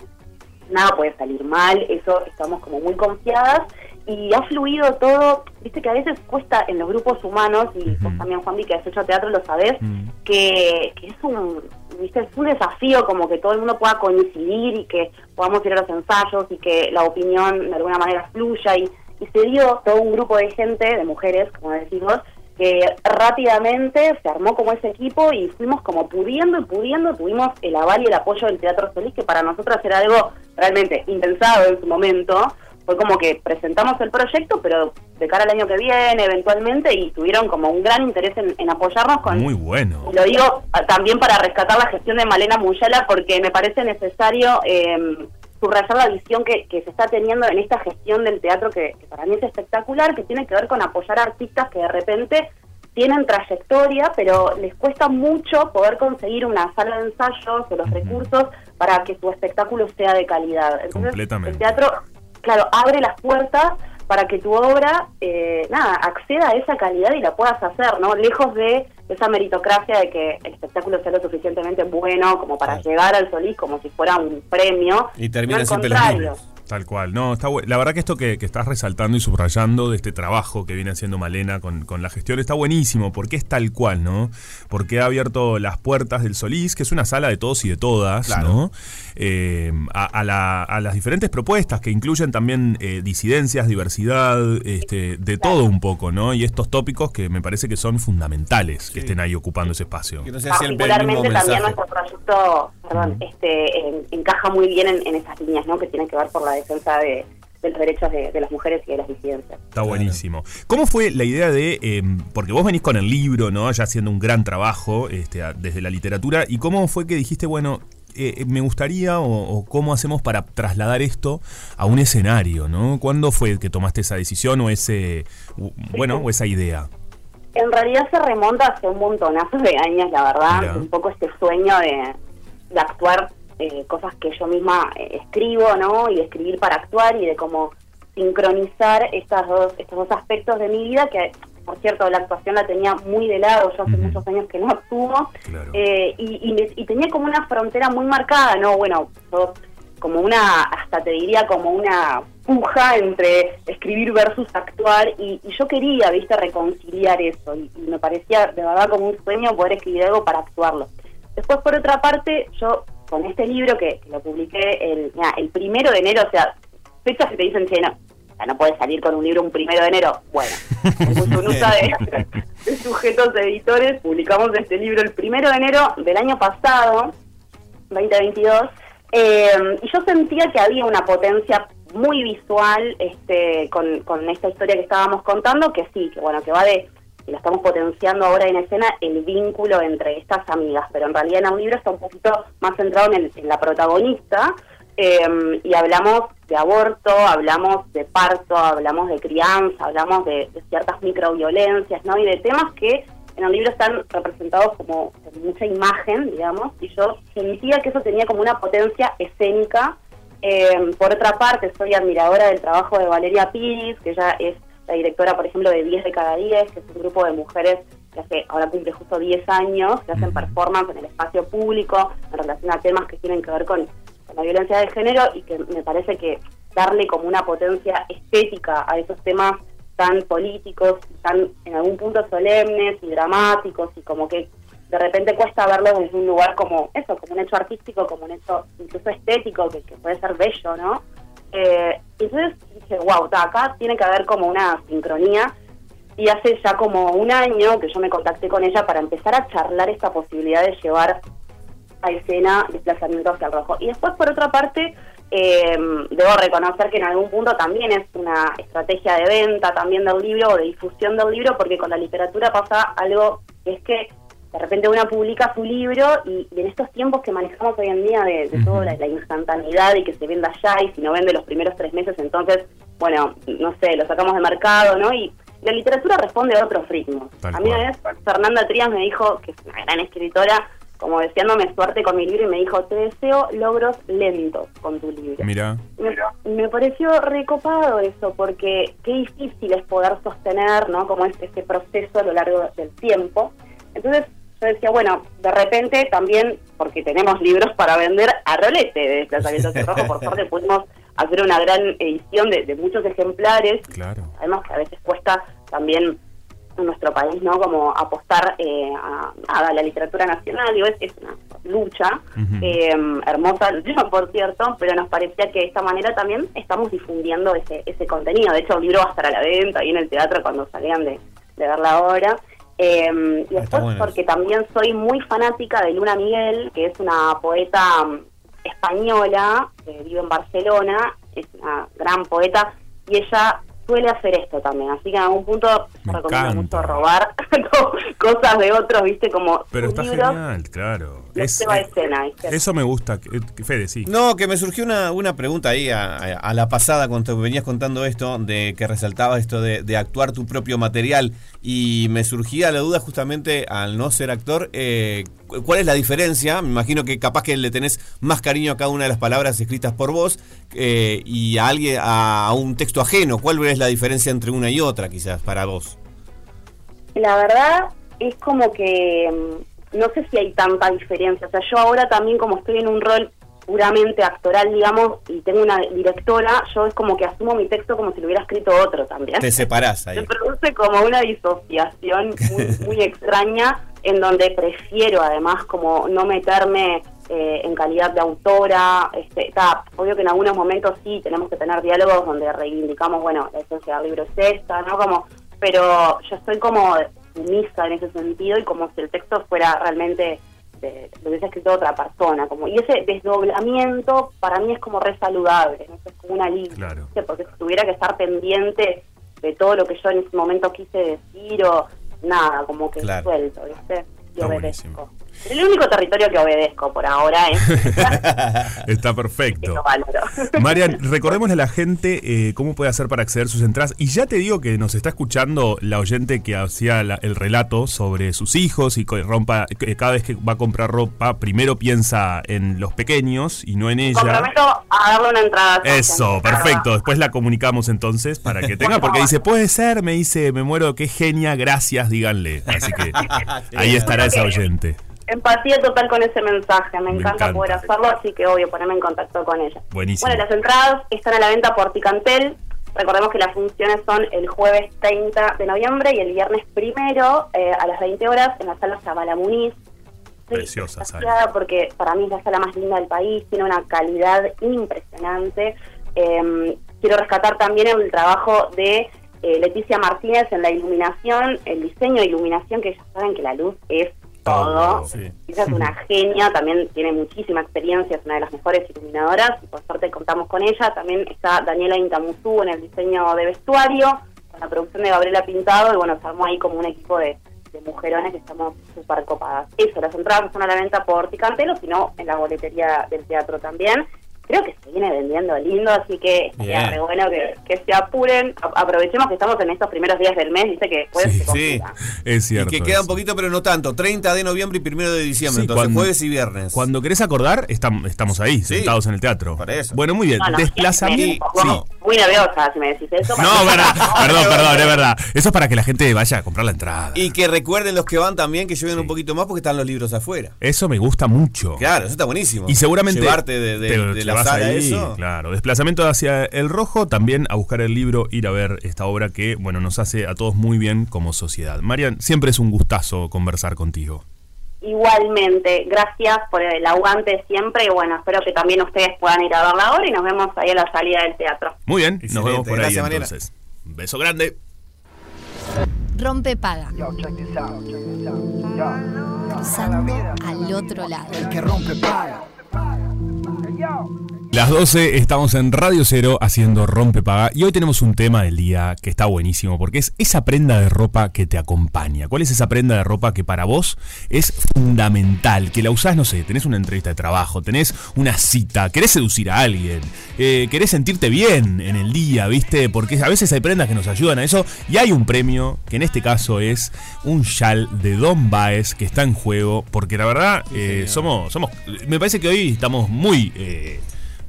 nada puede salir mal, eso estamos como muy confiadas y ha fluido todo, viste que a veces cuesta en los grupos humanos, y vos Ujú. también Juanvi que has hecho teatro lo sabés, Mm. que, que es un viste es un desafío como que todo el mundo pueda coincidir y que podamos ir a los ensayos y que la opinión de alguna manera fluya y, y se dio todo un grupo de gente, de mujeres, como decimos, que rápidamente se armó como ese equipo y fuimos como pudiendo y pudiendo, tuvimos el aval y el apoyo del Teatro Solís, que para nosotras era algo realmente impensado en su momento. Fue como que presentamos el proyecto, pero de cara al año que viene, eventualmente, y tuvieron como un gran interés en, en apoyarnos con... Muy bueno. Lo digo ah, también para rescatar la gestión de Malena Muyala, porque me parece necesario eh, subrayar la visión que, que se está teniendo en esta gestión del teatro, que, que para mí es espectacular, que tiene que ver con apoyar a artistas que de repente tienen trayectoria, pero les cuesta mucho poder conseguir una sala de ensayos o los recursos para que su espectáculo sea de calidad. Entonces, Completamente. el teatro, claro, abre las puertas para que tu obra, eh, nada, acceda a esa calidad y la puedas hacer, ¿no? Lejos de esa meritocracia de que el espectáculo sea lo suficientemente bueno como para llegar al Solís como si fuera un premio. Y No, terminan al siempre los mismos. Tal cual. No, está La verdad que esto que, que estás resaltando y subrayando de este trabajo que viene haciendo Malena con, con la gestión está buenísimo, porque es tal cual, ¿no? Porque ha abierto las puertas del Solís, que es una sala de todos y de todas, Claro. ¿no? Eh, a, a la- a las diferentes propuestas que incluyen también eh, disidencias, diversidad, este, de todo un poco, ¿no? Y estos tópicos que me parece que son fundamentales que estén ahí ocupando ese espacio. Que no sea siempre el mismo Particularmente también nuestro proyecto, perdón, este, en- encaja muy bien en, en esas líneas, ¿no? Que tienen que ver por la defensa de, de los derechos de, de las mujeres y de las disidencias. Está buenísimo. ¿Cómo fue la idea de, eh, porque vos venís con el libro, ¿no? Ya haciendo un gran trabajo este, desde la literatura, ¿y cómo fue que dijiste, bueno, eh, me gustaría o, o cómo hacemos para trasladar esto a un escenario, ¿no? ¿Cuándo fue que tomaste esa decisión o ese, bueno, o esa idea? En realidad se remonta hace un montonazo de años, la verdad, Mira. un poco este sueño de, de actuar eh, cosas que yo misma eh, escribo, ¿no? Y de escribir para actuar y de cómo sincronizar estas dos, estos dos aspectos de mi vida que, por cierto, la actuación la tenía muy de lado, yo hace muchos años que no actúo, eh, y, y tenía como una frontera muy marcada, ¿no? Bueno, yo como una, hasta te diría como una puja entre escribir versus actuar y, y yo quería, viste, reconciliar eso y, y me parecía de verdad como un sueño poder escribir algo para actuarlo. Después, por otra parte, yo con este libro que, que lo publiqué el, mira, el primero de enero, o sea, fechas que te dicen, che, no, no puedes salir con un libro un primero de enero. Bueno, como un usa de, de sujetos editores, publicamos este libro el primero de enero del año pasado, 2022, eh, y yo sentía que había una potencia muy visual este, con, con esta historia que estábamos contando, que sí, que bueno, que va de, lo estamos potenciando ahora en escena, el vínculo entre estas amigas, pero en realidad en un libro está un poquito más centrado en, la protagonista, eh, y hablamos de aborto, hablamos de parto, hablamos de crianza, hablamos de, ciertas microviolencias, ¿no? Y de temas que en el libro están representados como con mucha imagen, digamos, y yo sentía que eso tenía como una potencia escénica. Eh, por otra parte, soy admiradora del trabajo de Valeria Piris, que ella es la directora, por ejemplo, de 10 de cada 10, que es un grupo de mujeres que hace, ahora cumple justo 10 años, que hacen performance en el espacio público en relación a temas que tienen que ver con, con la violencia de género y que me parece que darle como una potencia estética a esos temas tan políticos, tan en algún punto solemnes y dramáticos y como que de repente cuesta verlos desde un lugar como eso, como un hecho artístico, como un hecho incluso estético, que, que puede ser bello, ¿no? Eh, entonces dije, wow, acá tiene que haber como una sincronía y hace ya como un año que yo me contacté con ella para empezar a charlar esta posibilidad de llevar a escena desplazamiento hacia el rojo. Y después, por otra parte, eh, debo reconocer que en algún punto también es una estrategia de venta también del libro o de difusión del libro, porque con la literatura pasa algo que es que de repente una publica su libro y, y en estos tiempos que manejamos hoy en día de, de toda la, la instantaneidad y que se venda ya y si no vende los primeros tres meses, entonces, bueno, no sé, lo sacamos de mercado, ¿no? Y la literatura responde a otros ritmos. Tal a mí una vez Fernanda Trías me dijo, que es una gran escritora, como deseándome suerte con mi libro y me dijo, te deseo logros lentos con tu libro. Mira. Me, me pareció recopado eso, porque qué difícil es poder sostener, ¿no? Como es este proceso a lo largo del tiempo. Entonces yo decía, bueno, de repente también, porque tenemos libros para vender a rolete de Desplazamiento Rojo, por suerte pudimos hacer una gran edición de, de muchos ejemplares. Claro. Además que a veces cuesta también en nuestro país, ¿no? Como apostar eh, a, a la literatura nacional, digo, es, es una lucha, eh, hermosa lucha, por cierto, pero nos parecía que de esta manera también estamos difundiendo ese, ese contenido. De hecho, el libro va a estar a la venta ahí en el teatro cuando salgan de, de ver la obra. Eh, y después bueno porque también soy muy fanática de Luna Miguel, que es una poeta mm, española que vive en Barcelona, es una gran poeta, y ella suele hacer esto también, así que en algún punto recomiendo encanta. mucho robar cosas de otros, viste, como Pero está libros, genial, claro. Es- eh, escena, ¿viste? eso me gusta. Eh, Fede, sí. No, que me surgió una, una pregunta ahí a, a- la pasada cuando te venías contando esto, de que resaltabas esto de, de actuar tu propio material y me surgía la duda justamente al no ser actor, eh, ¿cuál es la diferencia? Me imagino que capaz que le tenés más cariño a cada una de las palabras escritas por vos eh, y a alguien a, a un texto ajeno. ¿Cuál es la diferencia entre una y otra quizás para vos? La verdad es como que mm, no sé si hay tanta diferencia. O sea, yo ahora también como estoy en un rol puramente actoral, digamos, y tengo una directora, yo es como que asumo mi texto como si lo hubiera escrito otro también. Te separás ahí. Se produce como una disociación muy, muy extraña en donde prefiero además como no meterme eh, en calidad de autora. Este, está, obvio que en algunos momentos sí tenemos que tener diálogos donde reivindicamos, bueno, la esencia del libro es esta, ¿no? Como, pero yo estoy como sumisa en ese sentido y como si el texto fuera realmente este, lo hubiese escrito otra persona. como Y ese desdoblamiento para mí es como re saludable, ¿no? es como una línea, porque si tuviera que estar pendiente de todo lo que yo en ese momento quise decir o nada, como que Claro. suelto, ¿viste? Y Está obedezco. El único territorio que obedezco por ahora es Está perfecto. Marian, recordémosle a la gente eh, cómo puede hacer para acceder a sus entradas. Y ya te digo que nos está escuchando la oyente que hacía la- el relato sobre sus hijos y que rompa, que cada vez que va a comprar ropa, primero piensa en los pequeños y no en ella. Comprometo a darle una entrada. Eso, perfecto. Después la comunicamos entonces para que tenga, porque dice, puede ser, me dice, me muero, qué genia, gracias, díganle. Así que ahí estará esa oyente. Empatía total con ese mensaje, me, encanta, encanta. poder hacerlo, así que obvio, ponerme en contacto con ella. Buenísimo. Bueno, las entradas están a la venta por Ticantel. Recordemos que las funciones son el jueves 30 de noviembre y el viernes primero eh, a las 20 horas en la sala Zabala Muniz. Preciosa sala. Porque para mí es la sala más linda del país, tiene una calidad impresionante. Eh, quiero rescatar también el trabajo de eh, Leticia Martínez en la iluminación, el diseño de iluminación, que ya saben que la luz es todo. Ella es una genia, también tiene muchísima experiencia, es una de las mejores iluminadoras y por suerte contamos con ella. También está Daniela Intamuzú en el diseño de vestuario, con la producción de Gabriela Pintado y bueno, se armó ahí como un equipo de, de mujerones que estamos súper copadas. Eso, las entradas están a la venta por Ticantelo, sino en la boletería del teatro también. Creo que se viene vendiendo lindo, así que estaría re bueno que, que se apuren. A- aprovechemos que estamos en estos primeros días del mes, dice que después se Sí. Es cierto. y que queda un eso. poquito, pero no tanto. 30 de noviembre y 1 de diciembre. Sí, entonces, cuando- jueves y viernes. Cuando querés acordar, estam- estamos ahí, sentados en el teatro. Bueno, muy bien. Bueno, Desplazamiento. me pongo Muy nerviosa si me decís eso. No, verdad, perdón, perdón, es verdad. Eso es para que la gente vaya a comprar la entrada. Y que recuerden los que van también que lleven un poquito más porque están los libros afuera. Eso me gusta mucho. Claro, eso está buenísimo. Y seguramente Llevarte de, de- la vas ahí, eso. Claro, desplazamiento hacia el rojo, también a buscar el libro, ir a ver esta obra que, bueno, nos hace a todos muy bien como sociedad. Marian, siempre es un gustazo conversar contigo. Igualmente, gracias por el aguante siempre y bueno, espero que también ustedes puedan ir a verla ahora y nos vemos ahí a la salida del teatro. Muy bien, nos vemos por ahí gracias, Mariana. entonces. Un beso grande. Rompe paga. Cruzando al otro lado. El que rompe paga. 要 Las 12 estamos en Radio Cero haciendo Rompe Paga y hoy tenemos un tema del día que está buenísimo porque es esa prenda de ropa que te acompaña. ¿Cuál es esa prenda de ropa que para vos es fundamental? Que la usás, no sé, tenés una entrevista de trabajo, tenés una cita, querés seducir a alguien, eh, querés sentirte bien en el día, ¿viste? Porque a veces hay prendas que nos ayudan a eso y hay un premio que en este caso es un shal de Don Baez que está en juego porque la verdad eh, somos, somos, me parece que hoy estamos muy... eh,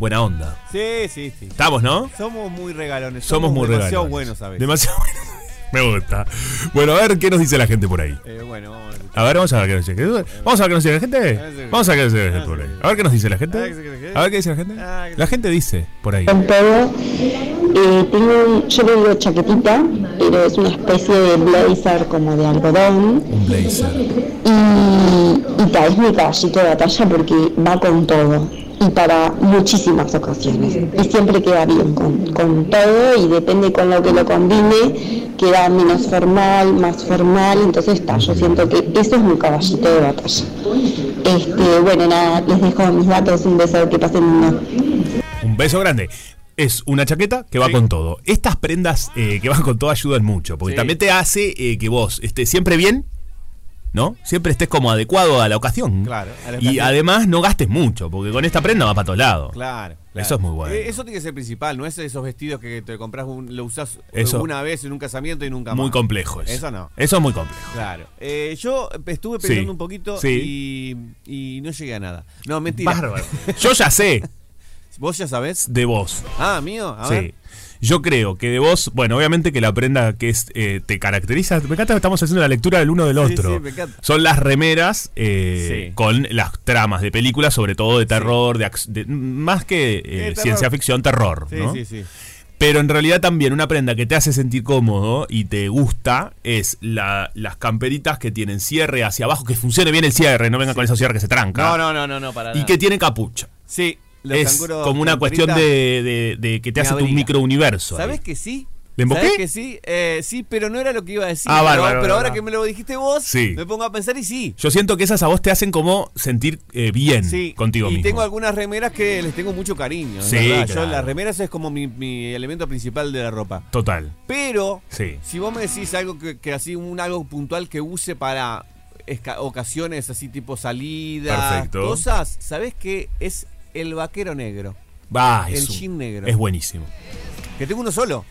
Buena onda. Sí, sí, sí. Estamos, ¿no? Somos muy regalones. Somos, muy demasiado regalones. buenos, ¿sabes? Demasiado buenos. Me gusta. Bueno, a ver qué nos dice la gente por ahí. Eh, bueno, vamos a ver. A ver, vamos a ver qué nos dice. Vamos a ver qué nos dice la gente. Vamos a ver qué nos dice la gente por ahí. A ver qué nos dice la gente. A ver qué dice la gente. La gente dice por ahí. Con todo, eh, tengo un, yo le digo chaquetita, pero es una especie de blazer como de algodón. Un blazer. Y, y tal, es mi caballito de batalla porque va con todo y para muchísimas ocasiones. Y siempre queda bien con, con todo y depende con lo que lo combine, queda menos formal, más formal. Entonces está, yo siento que eso es mi caballito de batalla. Este, bueno, nada, les dejo mis datos, un beso, que pasen una. Un beso grande. Es una chaqueta que va con todo. Estas prendas eh, que van con todo ayudan mucho, porque Sí. también te hace eh, que vos estés siempre bien, ¿no? Siempre estés como adecuado a la ocasión. Claro, la Y además no gastes mucho, porque con esta prenda va para todos lados. Claro, claro. Eso es muy bueno. Eh, Eso tiene que ser principal, no es esos vestidos que te compras, un- lo usás Eso. una vez en un casamiento y nunca Muy más. complejo eso. Eso no. Eso es muy complejo. Claro. Eh, yo estuve pensando Sí, un poquito sí. y, y no llegué a nada. No, mentira. Bárbaro. Yo ya sé ¿Vos ya sabés? de vos. Ah, mío. A sí. ver. Yo creo que de vos, bueno, obviamente que la prenda que es eh, te caracteriza, me encanta que estamos haciendo la lectura del uno del Sí, otro. sí, me encanta. Son las remeras eh, Sí. con las tramas de películas, sobre todo de terror, de, de- más que eh, ciencia ficción, terror. Sí, ¿no? sí, sí. Pero en realidad también una prenda que te hace sentir cómodo y te gusta es la- las camperitas que tienen cierre hacia abajo, que funcione bien el cierre, no venga con esos cierres que se tranca. No, no, no, no, no, para Y nada. que tiene capucha. Sí. Los Es como una cuestión de, de- de que te hace tu abriga. microuniverso. ahí. ¿Sabés que sí? ¿Le emboqué? ¿Sabés que sí? Eh, sí, pero no era lo que iba a decir. Ah, bárbaro, pero bárbaro. ahora que me lo dijiste vos, Sí. me pongo a pensar y sí. Yo siento que esas a vos te hacen como sentir eh, bien Sí, contigo y mismo. tengo algunas remeras que les tengo mucho cariño. Sí, verdad. Yo claro. las remeras es como mi, mi elemento principal de la ropa. Total. Pero Sí. si vos me decís algo que, que así un algo puntual que use para ocasiones así tipo salidas, Perfecto. cosas, ¿sabés qué? Es el vaquero negro. Va, el jean negro. es buenísimo. Que tengo uno solo.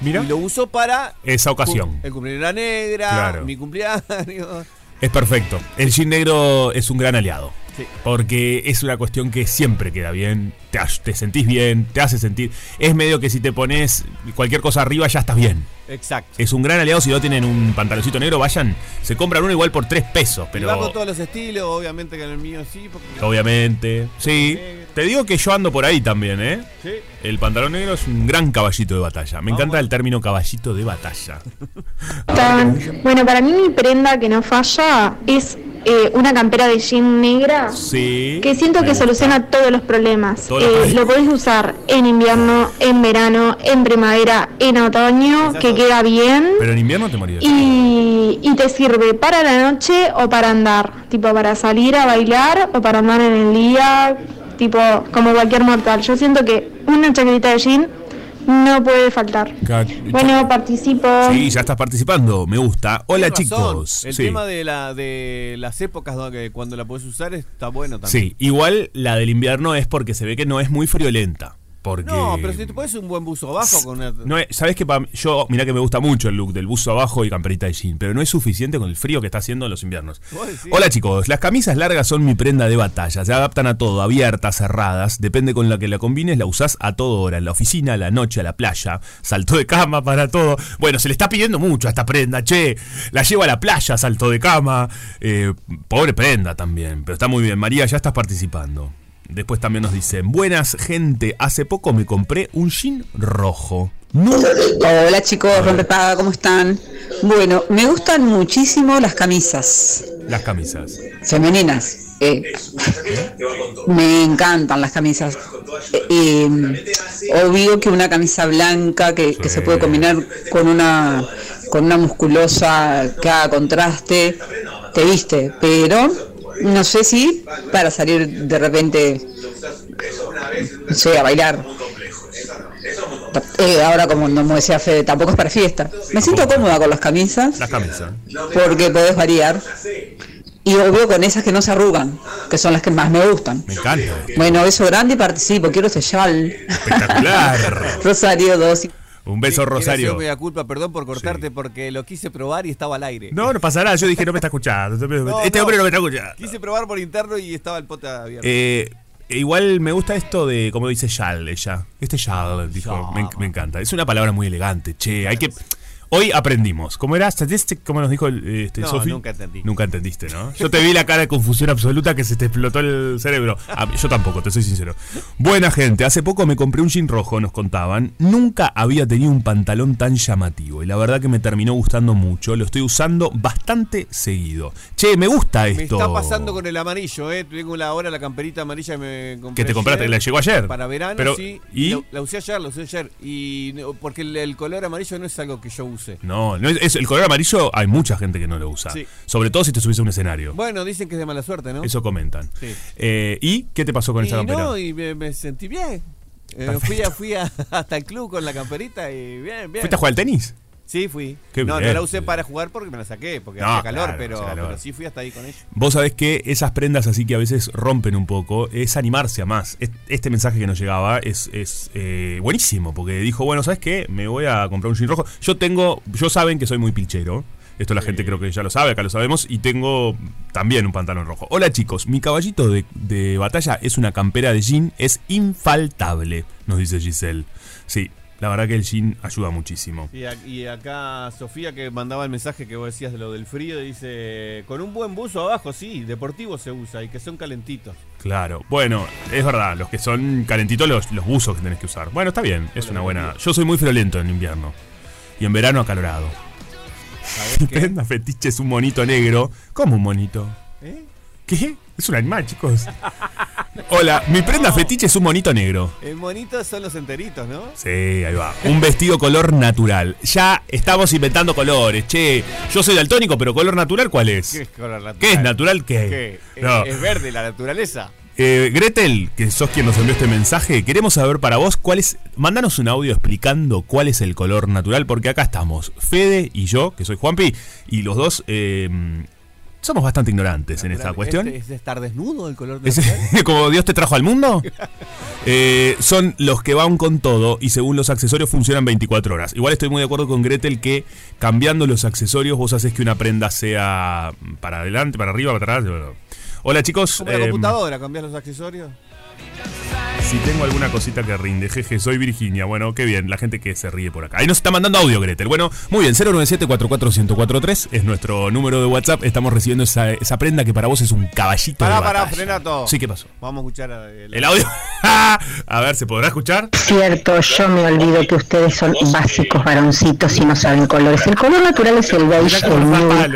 Mira. Y lo uso para Esa ocasión. cum- el cumpleaños de la negra, Claro. mi cumpleaños. Es perfecto. El jean negro es un gran aliado. Sí. Porque es una cuestión que siempre queda bien. Te, sentís bien, te hace sentir. Es medio que si te pones cualquier cosa arriba ya estás bien. Exacto. Es un gran aliado. Si no tienen un pantaloncito negro, vayan. Se compran uno igual por tres pesos. Y va con Pero todos los estilos, obviamente que en el mío sí. Porque obviamente. Sí. Te digo que yo ando por ahí también, ¿eh? Sí. El pantalón negro es un gran caballito de batalla. Me encanta el término caballito de batalla. Bueno, para mí mi prenda que no falla es eh, una campera de jean negra Sí. que siento que gusta. soluciona todos los problemas. Todos los Eh, problemas. lo podés usar en invierno, en verano, en primavera, en otoño, que queda bien. Pero en invierno te morías. Y, y te sirve para la noche o para andar, tipo para salir a bailar o para andar en el día, tipo como cualquier mortal. Yo siento que una chaquetita de jean no puede faltar. Bueno, participo. Sí, ya estás participando. Me gusta. Hola, Tienes razón. chicos. El Sí. tema de, la, de las épocas que cuando la podés usar está bueno también. Sí, igual la del invierno es porque se ve que no es muy friolenta. Porque. No, pero si te pones un buen buzo abajo con una... No es- ¿Sabes que Yo, mirá que me gusta mucho el look del buzo abajo y camperita de jean, pero no es suficiente con el frío que está haciendo en los inviernos. Hola chicos, las camisas largas son mi prenda de batalla, se adaptan a todo, abiertas, cerradas, depende con la que la combines, la usás a toda hora, en la oficina, a la noche, a la playa, salto de cama para todo. Bueno, se le está pidiendo mucho a esta prenda, che, la llevo a la playa, salto de cama, eh, pobre prenda también, pero está muy bien. María, ya estás participando. Después también nos dicen, buenas gente, hace poco me compré un jean rojo. No. Hola chicos, rompepaga, ¿cómo están? Bueno, me gustan muchísimo las camisas Las camisas. femeninas. eh, me encantan las camisas. Eh, eh, obvio que una camisa blanca que, que se puede combinar con una con una musculosa que haga contraste, te viste, pero no sé si para salir de repente, no sé, a bailar. Eh, ahora como no me decía Fede, tampoco es para fiesta. Me siento cómoda con las camisas Las camisas. porque podés variar. Y obvio con esas que no se arrugan, que son las que más me gustan. Me encanta. Bueno, beso grande y participo, quiero ese. Espectacular. Rosario 2. Un beso, Quiero Rosario. media culpa, perdón por cortarte, porque lo quise probar y estaba al aire. No, no pasa nada. Yo dije, no me está escuchando. No, este no. hombre no me está escuchando. Quise probar por interno y estaba el pote abierto. Eh, igual me gusta esto de, como dice Shal, ella. Este Shal, dijo. Me, me encanta. Es una palabra muy elegante. Che, hay que. Hoy aprendimos. ¿Cómo era? Statistic, ¿Cómo nos dijo el, este, No, nunca entendí. Nunca entendiste, ¿no? Yo te vi la cara de confusión absoluta que se te explotó el cerebro. A mí- yo tampoco, te soy sincero. Buena gente, hace poco me compré un jean rojo, nos contaban. Nunca había tenido un pantalón tan llamativo y la verdad que me terminó gustando mucho. Lo estoy usando bastante seguido. Che, me gusta Me esto. está pasando con el amarillo, eh. Tengo la ahora la camperita amarilla que me compré. Que te compraste, ayer la llegó ayer. Para verano, Pero, sí. ¿y? La, la usé ayer, la usé ayer. Y porque el, el color amarillo no es algo que yo use. No, no es, es- el color amarillo hay mucha gente que no lo usa. Sí. Sobre todo si te subís a un escenario. Bueno, dicen que es de mala suerte, ¿no? Eso comentan. Sí. Eh, ¿Y qué te pasó con esa y campera? no, y me, me sentí bien. Eh, fui a, fui a- hasta el club con la camperita y bien, bien. ¿Fuiste a jugar al tenis? Sí, fui. Qué no, bien. no la usé para jugar porque me la saqué, porque No, hacía calor, claro, pero, hacía calor. pero sí fui hasta ahí con ella. Vos sabés que esas prendas así que a veces rompen un poco, es animarse a más. Es- Este mensaje que nos llegaba es, es, eh, buenísimo, porque dijo, bueno, ¿sabes qué? Me voy a comprar un jean rojo. Yo tengo, yo saben que soy muy pilchero. Esto la gente creo que ya lo sabe, acá lo sabemos. Y tengo también un pantalón rojo. Hola chicos, mi caballito de, de batalla es una campera de jean, es infaltable, nos dice Giselle. Sí, la verdad que el jean ayuda muchísimo. Y, a- y acá Sofía que mandaba el mensaje que vos decías de lo del frío, dice, con un buen buzo abajo, sí, deportivo se usa y que son calentitos. Claro, bueno, es verdad, los que son calentitos los, los buzos que tenés que usar. Bueno, está bien, es una buena. Yo soy muy friolento en invierno y en verano acalorado. Prenda fetiche es un monito negro. ¿Cómo un monito? ¿Eh? ¿Qué? Es un animal, chicos. Hola, mi prenda fetiche es un monito negro. El monito son los enteritos, ¿no? Sí, ahí va. Un vestido color natural. Ya estamos inventando colores. Che, yo soy daltónico, pero color natural, ¿cuál es? ¿Qué es color natural? ¿Qué es natural? ¿Qué? ¿Qué? No. Es, es verde la naturaleza. Eh, Gretel, que sos quien nos envió este mensaje, queremos saber para vos cuál es. Mándanos un audio explicando cuál es el color natural, porque acá estamos Fede y yo, que soy Juanpi, y los dos eh, somos bastante ignorantes en esta cuestión. ¿Es, es estar desnudo el color natural? como Dios te trajo al mundo. Eh, son los que van con todo y según los accesorios funcionan 24 horas. Igual estoy muy de acuerdo con Gretel que cambiando los accesorios vos haces que una prenda sea para adelante, para arriba, para atrás. Hola chicos. Como la em, computadora, cambias los accesorios. Si tengo alguna cosita que rinde, jeje, soy Virginia. Bueno, qué bien, la gente que se ríe por acá. Ahí nos está mandando audio, Gretel. Bueno, muy bien, 097-44143 es nuestro número de WhatsApp. Estamos recibiendo esa, esa prenda que para vos es un caballito Pará, de pará, frena todo. Sí, ¿qué pasó? Vamos a escuchar el, El audio. a ver, ¿se podrá escuchar? Cierto, yo me olvido que ustedes son básicos varoncitos y no saben colores. El color natural es el beige, el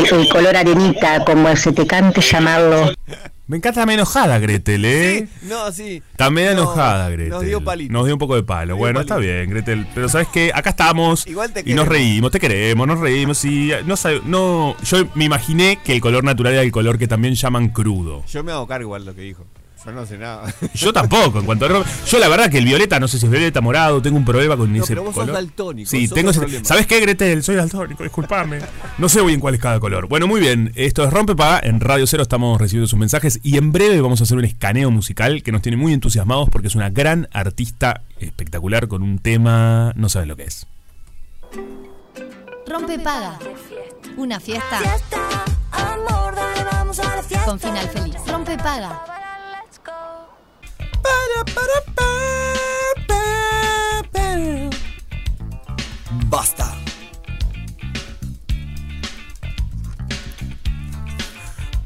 el, el color arenita, como se te cante llamarlo. Me encanta me enojada, Gretel, ¿eh? No, sí. Está media No, enojada, Gretel. nos dio palito. Nos dio un poco de palo. Bueno, está bien, Gretel. Pero sabes que acá estamos Igual te y nos reímos, te queremos, nos reímos y no no, yo me imaginé que el color natural era el color que también llaman crudo. Yo me hago cargo igual de lo que dijo. Yo no sé nada. Yo tampoco, en cuanto a ropa. Yo la verdad que el violeta, no sé si es violeta morado, tengo un problema con No, ese pero vos sos color. daltónico, Sí, sos tengo el ese- problema. ¿Sabes qué, Gretel? Soy daltónico, disculpame. No sé bien cuál es cada color. Bueno, muy bien. Esto es Rompe Paga. En Radio Cero estamos recibiendo sus mensajes y en breve vamos a hacer un escaneo musical que nos tiene muy entusiasmados porque es una gran artista espectacular con un tema. No saben lo que es. Rompe paga. Una fiesta. Con final feliz. Rompe paga. Basta.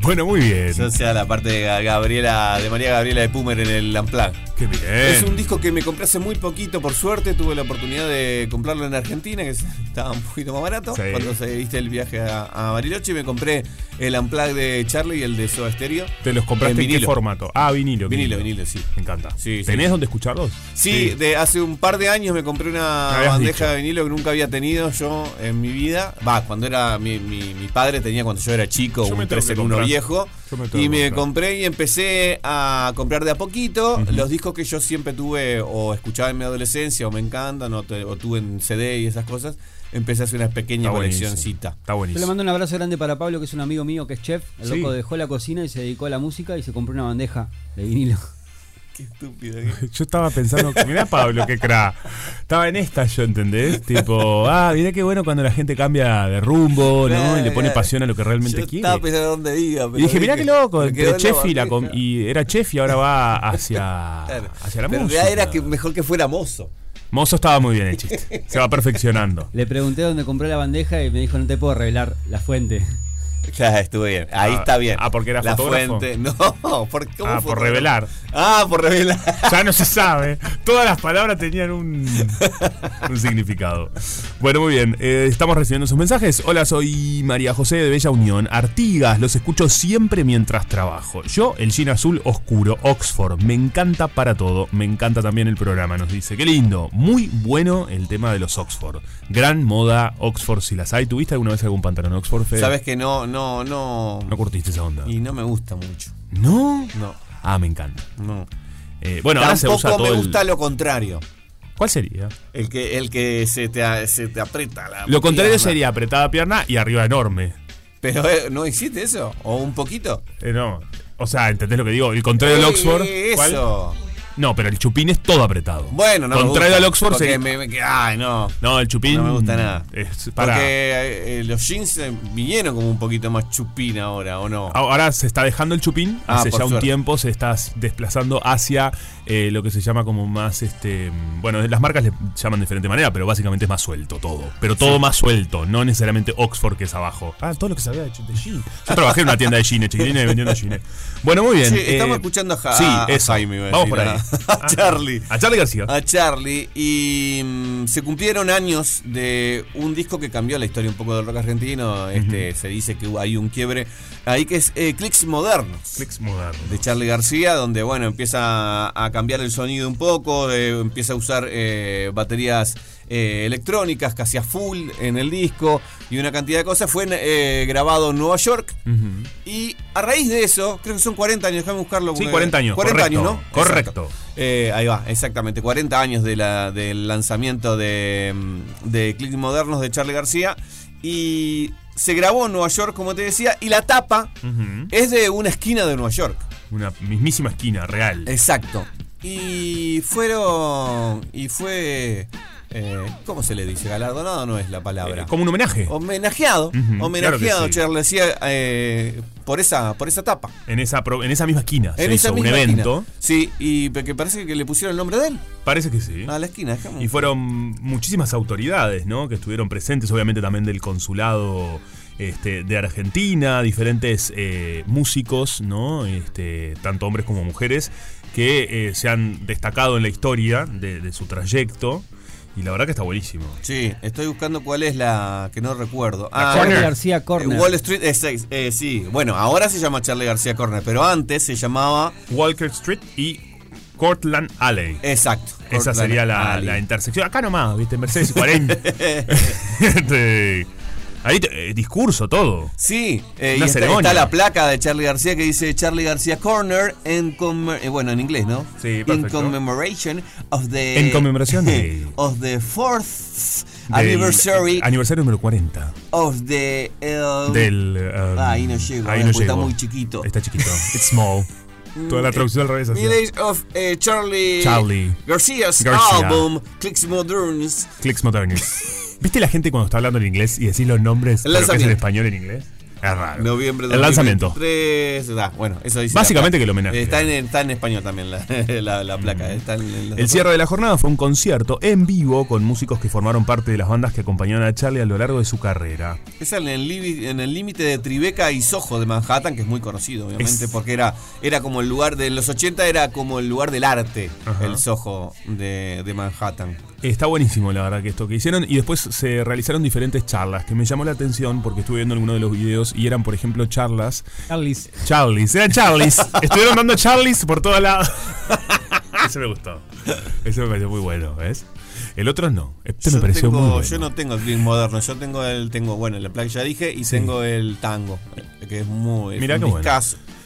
Bueno, muy bien. Yo sea la parte de Ga- Gabriela, de María Gabriela de Pumer en el Unplugged. Qué bien. Es un disco que me compré hace muy poquito, por suerte. Tuve la oportunidad de comprarlo en Argentina, que estaba un poquito más barato. Sí. Cuando se diste el viaje a, a Bariloche, me compré el Unplugged de Charlie y el de Soda Stereo. ¿Te los compraste en, qué formato? Ah, vinilo. Vinilo, vinilo, sí. Me encanta. Sí, sí. ¿Tenés dónde escucharlos? Sí, de hace un par de años me compré una bandeja dicho. de vinilo que nunca había tenido yo en mi vida. Va, cuando era mi, mi- mi padre tenía cuando yo era chico, Yo un tengo 3 que en 1 comprar. viejo. Me Y me compré y empecé a comprar de a poquito los discos que yo siempre tuve o escuchaba en mi adolescencia o me encantan o, te- o tuve en CD y esas cosas. Empecé a hacer una pequeña Está buenísimo. coleccioncita. Está Yo le buenísimo. mando un abrazo grande para Pablo, que es un amigo mío que es chef. El Sí. loco dejó la cocina y se dedicó a la música y se compró una bandeja de vinilo. Qué estúpido. Yo estaba pensando, mirá Pablo, qué cra. Estaba en esta yo, ¿entendés? Tipo, ah, mirá qué bueno cuando la gente cambia de rumbo, ¿no? Y le pone pasión a lo que realmente Yo quiere. estaba pensando dónde iba. Y dije, mirá qué loco, entre la chef y, la com- y era chef y ahora va hacia, Claro. hacia la Pero música. era que mejor que fuera mozo. Mozo estaba muy bien el chiste. Se va perfeccionando. Le pregunté dónde compré la bandeja y me dijo, no te puedo revelar la fuente. Ya, estuve bien. Ahí Ah, está bien. ah, porque era la fotógrafo. fuente. No, ¿por, cómo Ah, por fotógrafo? revelar. Ah, por revelar. Ya no se sabe. Todas las palabras tenían un, un significado. Bueno, muy bien. eh, estamos recibiendo sus mensajes. Hola, soy María José de Bella Unión. Artigas, los escucho siempre mientras trabajo. Yo, el jean azul oscuro, Oxford. Me encanta para todo. Me encanta también el programa, nos dice. Qué lindo. Muy bueno el tema de los Oxford. Gran moda Oxford si las hay. ¿Tuviste alguna vez algún pantalón Oxford, Fede? Sabes que no, no, no. No curtiste esa onda. Y no me gusta mucho. ¿No? No, Ah, me encanta. no. Eh, bueno, ahora se Tampoco usa todo me el- gusta lo contrario. ¿Cuál sería? El que, el que se te, se te aprieta la Lo contrario pierna. sería apretada pierna y arriba enorme. Pero eh, ¿no existe eso? ¿O un poquito? Eh, no. O sea, ¿entendés lo que digo? El contrario del Eh, Oxford. ¿cuál? No, pero el chupín es todo apretado. Bueno, no me Contrario al Oxford porque sería- me- me- ay, no. No, el chupín. No me gusta nada. Es para. Porque eh, eh, los jeans eh, vinieron como un poquito más chupín ahora, ¿o no? Ahora se está dejando el chupín. Ah, Hace ya un tiempo se está desplazando hacia eh, lo que se llama como más este. Bueno, las marcas le llaman de diferente manera, pero básicamente es más suelto todo. Pero todo Sí. más suelto, no necesariamente Oxford que es abajo. Ah, todo lo que sabía de, de jean. Yo trabajé en una tienda de jeans, chiquilines vendiendo jeans. Bueno, muy bien. Sí, estamos eh, escuchando a, Ja- sí, a eso. Jaime. Vamos por ahí. a Charlie. A Charlie García. A Charlie. Y mm, se cumplieron años de un disco que cambió la historia un poco del rock argentino. Este, Se dice que hay un quiebre ahí que es eh, Clicks Modernos. Clicks Modernos. De Charlie García, donde bueno, empieza a cambiar el sonido un poco, eh, empieza a usar eh, baterías eh, electrónicas casi a full en el disco y una cantidad de cosas. Fue eh, grabado en Nueva York. Y a raíz de eso, creo que son 40 años, déjame buscarlo. Sí, porque- 40 años. 40 correcto, años, ¿no? Correcto. Eh, ahí va, exactamente. 40 años de la, del lanzamiento de, mm, de Click Modernos de Charlie García. Y se grabó en Nueva York, como te decía, y la tapa es de una esquina de Nueva York. Una mismísima esquina, real. Exacto. Y fueron. Y fue. Eh, ¿Cómo se le dice? Galardonado no es la palabra. Eh, como un homenaje. Homenajeado. Homenajeado, claro sí. García, eh, por esa, por esa tapa. En esa, en esa misma esquina. En se esa hizo un evento. esquina. Sí, y que parece que le pusieron el nombre de él. Parece que sí. A la esquina, dejamos. Y fueron muchísimas autoridades, ¿no? Que estuvieron presentes, obviamente también del consulado este, de Argentina, diferentes eh, músicos, ¿no? Este, tanto hombres como mujeres, que eh, se han destacado en la historia de, de su trayecto. Y la verdad que está buenísimo. Sí, estoy buscando cuál es la que no recuerdo. La Charlie García eh, Corner. Wall Street, eh, seis, eh, sí. Bueno, ahora se llama Charlie García Corner, pero antes se llamaba Walker Street y Cortland Alley. Exacto. Esa Cortland sería la, la intersección. Acá nomás, ¿viste? Mercedes y 40. Ahí, te- eh, discurso, todo. Sí, eh, Una y está, ceremonia. está la placa de Charlie García que dice Charlie García Corner en eh, bueno en inglés, ¿no? Sí, In perfecto. commemoration of the En conmemoración de- of the fourth Del anniversary Aniversario número 40. of the um, Del. um, Ah, ahí no llego, ahí eh, no porque está llego. muy chiquito. Está chiquito. It's small. Toda la traducción al revés. Village of eh, Charlie, Charlie. Garcia's García. album Clicks Moderns. Clicks Modernos. ¿Viste la gente cuando está hablando en inglés y decís los nombres pero que es en español en inglés? Es raro. Noviembre de El lanzamiento. 2023. Ah, bueno, eso dice. Básicamente que el homenaje. Está en, está en español también la, la- la placa. Está en- en los El cierre de la jornada fue un concierto en vivo con músicos que formaron parte de las bandas que acompañaron a Charlie a lo largo de su carrera. Es en el límite de Tribeca y Soho de Manhattan, que es muy conocido, obviamente, Es- porque era, era como el lugar de los 80, era como el lugar del arte, Ajá. el Soho de, de Manhattan. Está buenísimo, la verdad, que esto que hicieron. Y después se realizaron diferentes charlas que me llamó la atención porque estuve viendo algunos de los videos y eran, por ejemplo, charlas. Charlies. Charlies, eran Charlies. Estuvieron dando Charlies por toda la. Ese me gustó. Ese me pareció muy bueno, ¿ves? El otro no. Este me pareció tengo- muy bueno. yo no tengo el clean moderno, yo tengo el, tengo, bueno, la placa ya dije, y tengo el tango, que es muy es Mirá un qué bueno.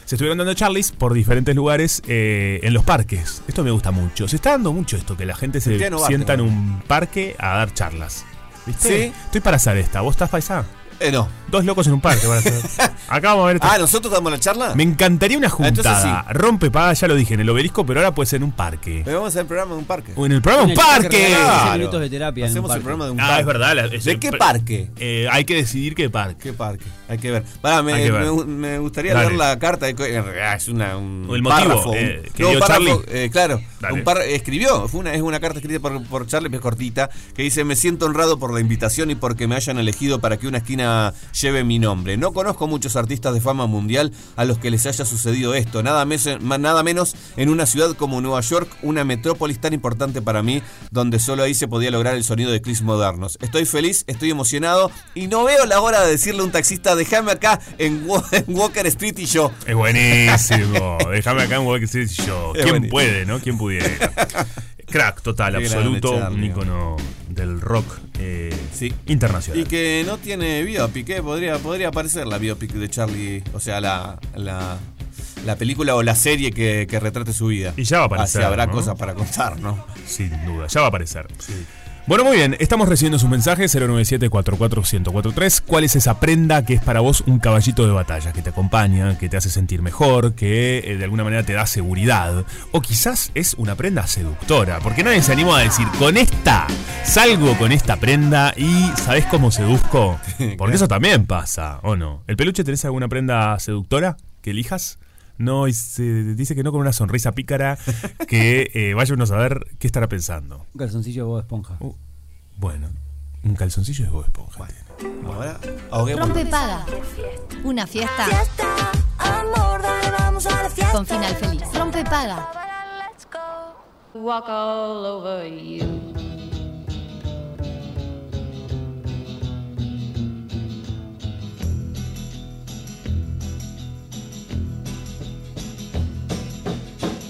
Se estuvieron dando Charlies por diferentes lugares eh, en los parques. Esto me gusta mucho. Se está dando mucho esto, que la gente se Cristiano sienta en un parque a dar charlas. ¿Viste? Sí. Estoy para hacer esta. ¿Vos estás paisá? Eh, no. Dos locos en un parque van a hacer. Acá vamos a ver. Ah, ¿nosotros damos la charla? Me encantaría una Ah, entonces juntada. Rompe paga, ya lo dije, en el obelisco, pero ahora puede ser en un parque. Pero vamos a hacer el programa en un parque. O en el programa En un parque parque. regalado, Claro. 15 minutos de terapia en un Hacemos el parque. programa de un Ah, parque. es verdad. la- es- ¿De qué parque? Eh, hay que decidir qué parque. ¿Qué parque? Hay que ver. Pará, me, Hay que ver. me- me gustaría Dale. leer la carta. de co- es una, un O el motivo, párrafo. eh, un- que dio Charlie. eh, claro. Dale. Un par, escribió. Fue una, es una carta escrita por, por Charlie, que es cortita, que dice: Me siento honrado por la invitación y porque me hayan elegido para que una esquina lleve mi nombre. No conozco muchos artistas de fama mundial a los que les haya sucedido esto. Nada, mes- nada menos en una ciudad como Nueva York, una metrópolis tan importante para mí, donde solo ahí se podía lograr el sonido de Chris Modernos. Estoy feliz, estoy emocionado y no veo la hora de decirle a un taxista: Déjame acá en, Wa- en Walker Street y yo. Es buenísimo. Déjame acá en Walker Street y yo. ¿Quién puede, no? ¿Quién pudiera? Crack total, Qué absoluto. un ícono del rock eh, Sí. internacional. Y que no tiene biopic, ¿eh? podría, podría aparecer la biopic de Charlie, o sea, la, la, la película o la serie que, que retrate su vida. Y ya va a aparecer, Así habrá ¿no? cosas para contar, ¿no? Sin duda, ya va a aparecer. Bueno, muy bien, estamos recibiendo sus mensajes 097-44143. ¿Cuál es esa prenda que es para vos un caballito de batalla, que te acompaña, que te hace sentir mejor, que eh, de alguna manera te da seguridad? O quizás es una prenda seductora, porque nadie se anima a decir, con esta, salgo con esta prenda y ¿sabés cómo seduzco? Porque eso también pasa, ¿o no? ¿El peluche tenés alguna prenda seductora que elijas? No, y se dice que no con una sonrisa pícara, que eh, vaya uno a saber qué estará pensando. Un calzoncillo de Bob Esponja. Bueno, un calzoncillo de Bob Esponja. Ahora, ahoguemos. Rompe paga. Una fiesta Amor, dale, vamos a la fiesta. con final feliz. Rompe paga. Let's go. walk all over you.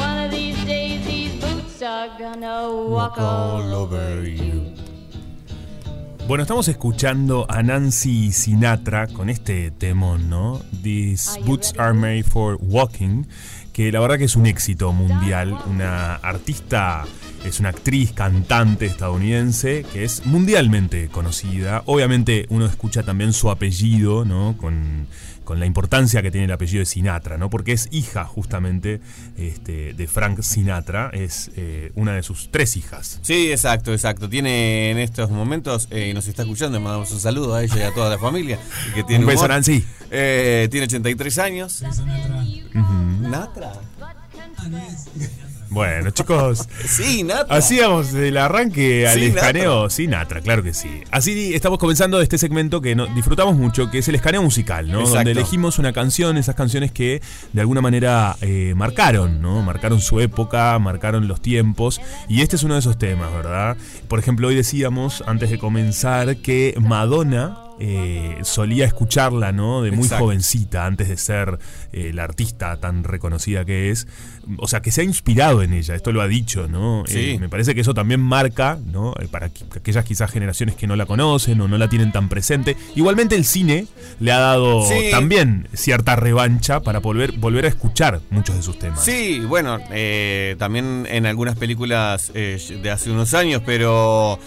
One of these days, these boots are gonna walk all over you. Bueno, estamos escuchando a Nancy Sinatra con este temón, ¿no? These Boots Are Made for Walking, que la verdad que es un éxito mundial. Una artista, es una actriz, cantante estadounidense que es mundialmente conocida. Obviamente uno escucha también su apellido, ¿no? Con, con la importancia que tiene el apellido de Sinatra, ¿no? Porque es hija justamente este, de Frank Sinatra, es eh, una de sus tres hijas. Sí, exacto, exacto. Tiene en estos momentos, eh, nos está escuchando, le mandamos un saludo a ella y a toda la familia. y que tiene Un beso, humor. Nancy. Eh, tiene 83 años. Natra. Bueno, chicos. Sí, Natra. Hacíamos del arranque al Sí, escaneo. Sí, Natra, claro que sí. Así estamos comenzando este segmento que no- disfrutamos mucho, que es el escaneo musical, ¿no? Exacto. Donde elegimos una canción, esas canciones que de alguna manera eh, marcaron, ¿no? Marcaron su época, marcaron los tiempos. Y este es uno de esos temas, ¿verdad? Por ejemplo, hoy decíamos, antes de comenzar, que Madonna. Eh, solía escucharla, ¿no? De muy Exacto. jovencita, antes de ser eh, la artista tan reconocida que es. O sea, que se ha inspirado en ella, esto lo ha dicho, ¿no? Sí. Eh, me parece que eso también marca, ¿no? Para que- aquellas quizás generaciones que no la conocen o no la tienen tan presente. Igualmente el cine le ha dado Sí. también cierta revancha para volver, volver a escuchar muchos de sus temas. Sí, bueno, también en algunas películas de hace unos años, pero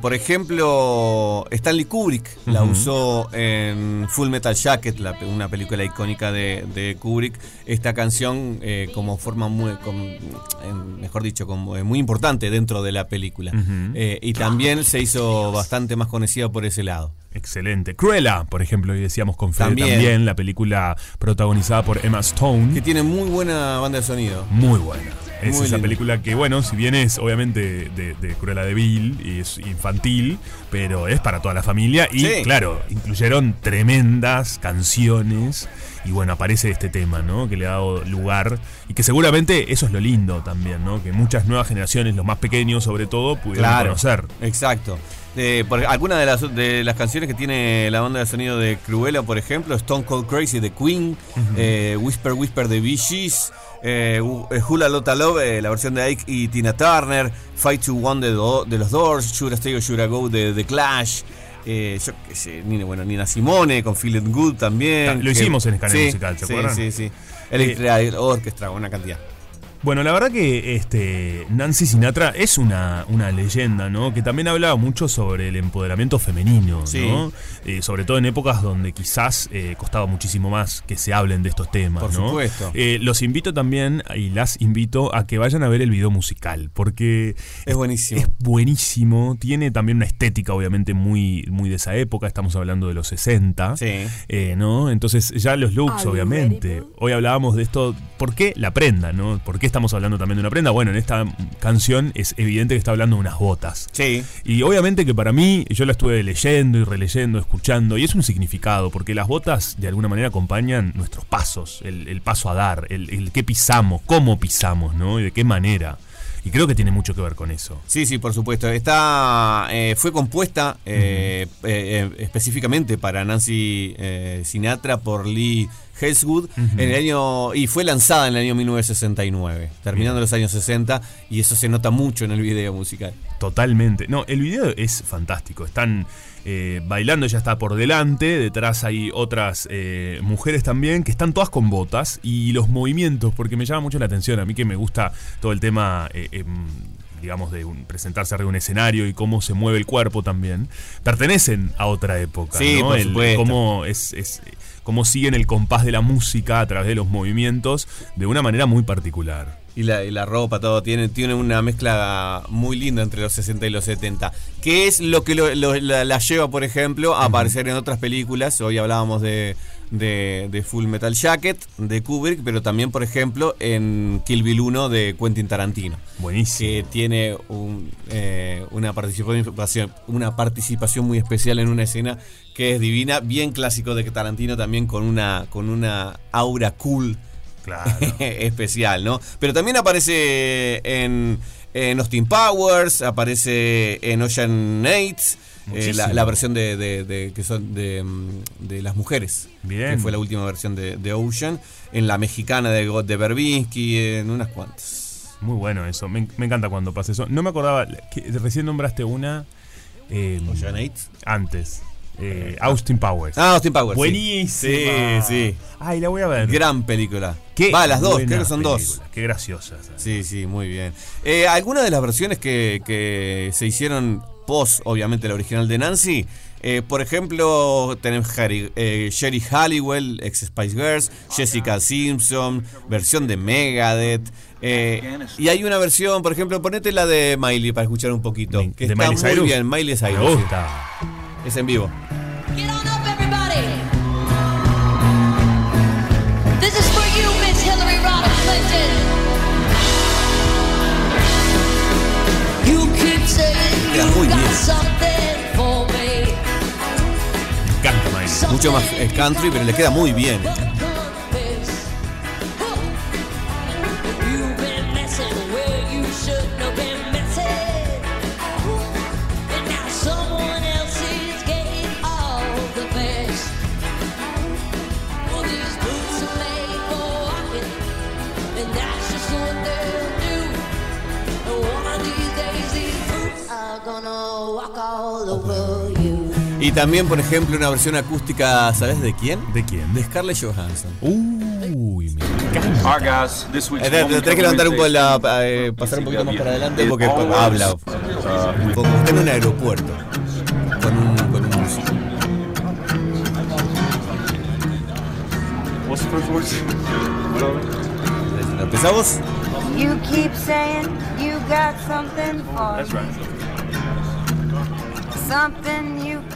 por ejemplo, Stanley Kubrick la Ujú. Usó en Full Metal Jacket, la una película icónica de, de Kubrick, esta canción eh, como forma muy, com- en- mejor dicho, como eh, muy importante dentro de la película. Eh, y también se hizo bastante más conocida por ese lado. Excelente. Cruella, por ejemplo, hoy decíamos con Fede También. también, la película protagonizada por Emma Stone. Que tiene muy buena banda de sonido. Muy buena. Es Muy esa película que, bueno, si bien es obviamente de, de Cruella de Vil y es infantil, pero es para toda la familia. Y Sí. claro, incluyeron tremendas canciones. Y bueno, aparece este tema, ¿no? Que le ha dado lugar. Y que seguramente eso es lo lindo también, ¿no? Que muchas nuevas generaciones, los más pequeños sobre todo, pudieron conocer. Exacto. Eh, por, algunas de las, de las canciones que tiene la banda de sonido de Cruella, por ejemplo, Stone Cold Crazy de Queen, eh, Whisper Whisper de Bee Gees, eh, eh, Hula Lotta Love, eh, la versión de Ike y Tina Turner, Fight to One de, Do- de los Doors, Should I Stay or Should I Go de The Clash. eh, yo qué sé, Nina, bueno, Nina Simone con Feeling Good también. Lo que- hicimos en Escaneo sí, Musical, ¿se sí, acuerdan? Sí, sí, Eh, Electric Orchestra, una cantidad. Bueno, la verdad que este, Nancy Sinatra es una, una leyenda, ¿no? Que también hablaba mucho sobre el empoderamiento femenino, Sí. ¿no? Eh, sobre todo en épocas donde quizás eh, costaba muchísimo más que se hablen de estos temas, Por ¿no? supuesto. Eh, los invito también, y las invito, a que vayan a ver el video musical, porque Es buenísimo. es buenísimo, tiene también una estética obviamente muy, muy de esa época, estamos hablando de los 60, Sí. eh, ¿no? Entonces ya los looks, obviamente. Hoy hablábamos de esto, ¿por qué la prenda, no? ¿Por qué estamos hablando también de una prenda? Bueno, en esta canción es evidente que está hablando de unas botas. Sí. Y obviamente que para mí, yo la estuve leyendo y releyendo, escuchando, y es un significado, porque las botas de alguna manera acompañan nuestros pasos, el, el paso a dar, el, el qué pisamos, cómo pisamos, ¿no? Y de qué manera. Y creo que tiene mucho que ver con eso. Sí, sí, por supuesto. Está, eh, fue compuesta eh, eh, específicamente para Nancy Sinatra por Lee Heswood en el año y fue lanzada en el año 1969, terminando los años 60 y eso se nota mucho en el video musical. Totalmente. No, el video es fantástico. Están eh, bailando, ella está por delante. Detrás hay otras eh, mujeres también que están todas con botas. Y los movimientos, porque me llama mucho la atención. A mí que me gusta todo el tema. eh, em, digamos, de un- presentarse arriba de un escenario y cómo se mueve el cuerpo también, pertenecen a otra época. Sí, ¿no? por El- supuesto. cómo, es, es- cómo siguen el compás de la música a través de los movimientos de una manera muy particular. Y la, y la ropa, todo. Tiene, tiene una mezcla muy linda entre los 60 y los 70. Que es lo que lo- lo- la, la lleva, por ejemplo, a aparecer en otras películas. Hoy hablábamos de, de, de Full Metal Jacket, de Kubrick, pero también, por ejemplo, en Kill Bill 1 de Quentin Tarantino. Buenísimo. Que tiene un, eh, una, participación, una participación muy especial en una escena que es divina, bien clásico de Tarantino también con una, con una aura cool Claro. especial, ¿no? Pero también aparece en, en Austin Powers, aparece en Ocean Eight, eh, Muchísimo. la, la versión de, de- de- que son de, mm, de las mujeres. Bien. Que fue la última versión de, Ocean. En la mexicana de God de Berbinsky, en unas cuantas. Muy bueno eso. Me, me encanta cuando pasa eso. No me acordaba. que recién nombraste una. eh, Ocean Eight. Antes. Eh, Austin Powers. Ah, Austin Powers. Buenísima. Sí, sí. Ay, la voy a ver. Gran película. Qué Va, las dos, creo que son dos. Qué graciosas. Sí, sí, muy bien. Eh, Algunas de las versiones que, que se hicieron post, obviamente, la original de Nancy. eh, por ejemplo, tenemos Harry- eh, Sherry Halliwell, ex Spice Girls, Jessica Simpson, versión de Megadeth. eh, y hay una versión, por ejemplo, ponete la de Miley para escuchar un poquito. Que de está Miley muy Cyrus. bien, Miley Cyrus. Me sí. Es en vivo. Queda muy bien. Miley. Mucho más country, pero le queda muy bien. Y también, por ejemplo, una versión acústica, ¿sabes de quién? ¿De quién? De Scarlett Johansson. Uy, me encanta. Tenés que levantar un poco la, eh, pasar un poquito más para adelante porque habla. uh, Como está en un aeropuerto. Con un, con un músico. ¿Empezamos? You keep saying you got something for That's me.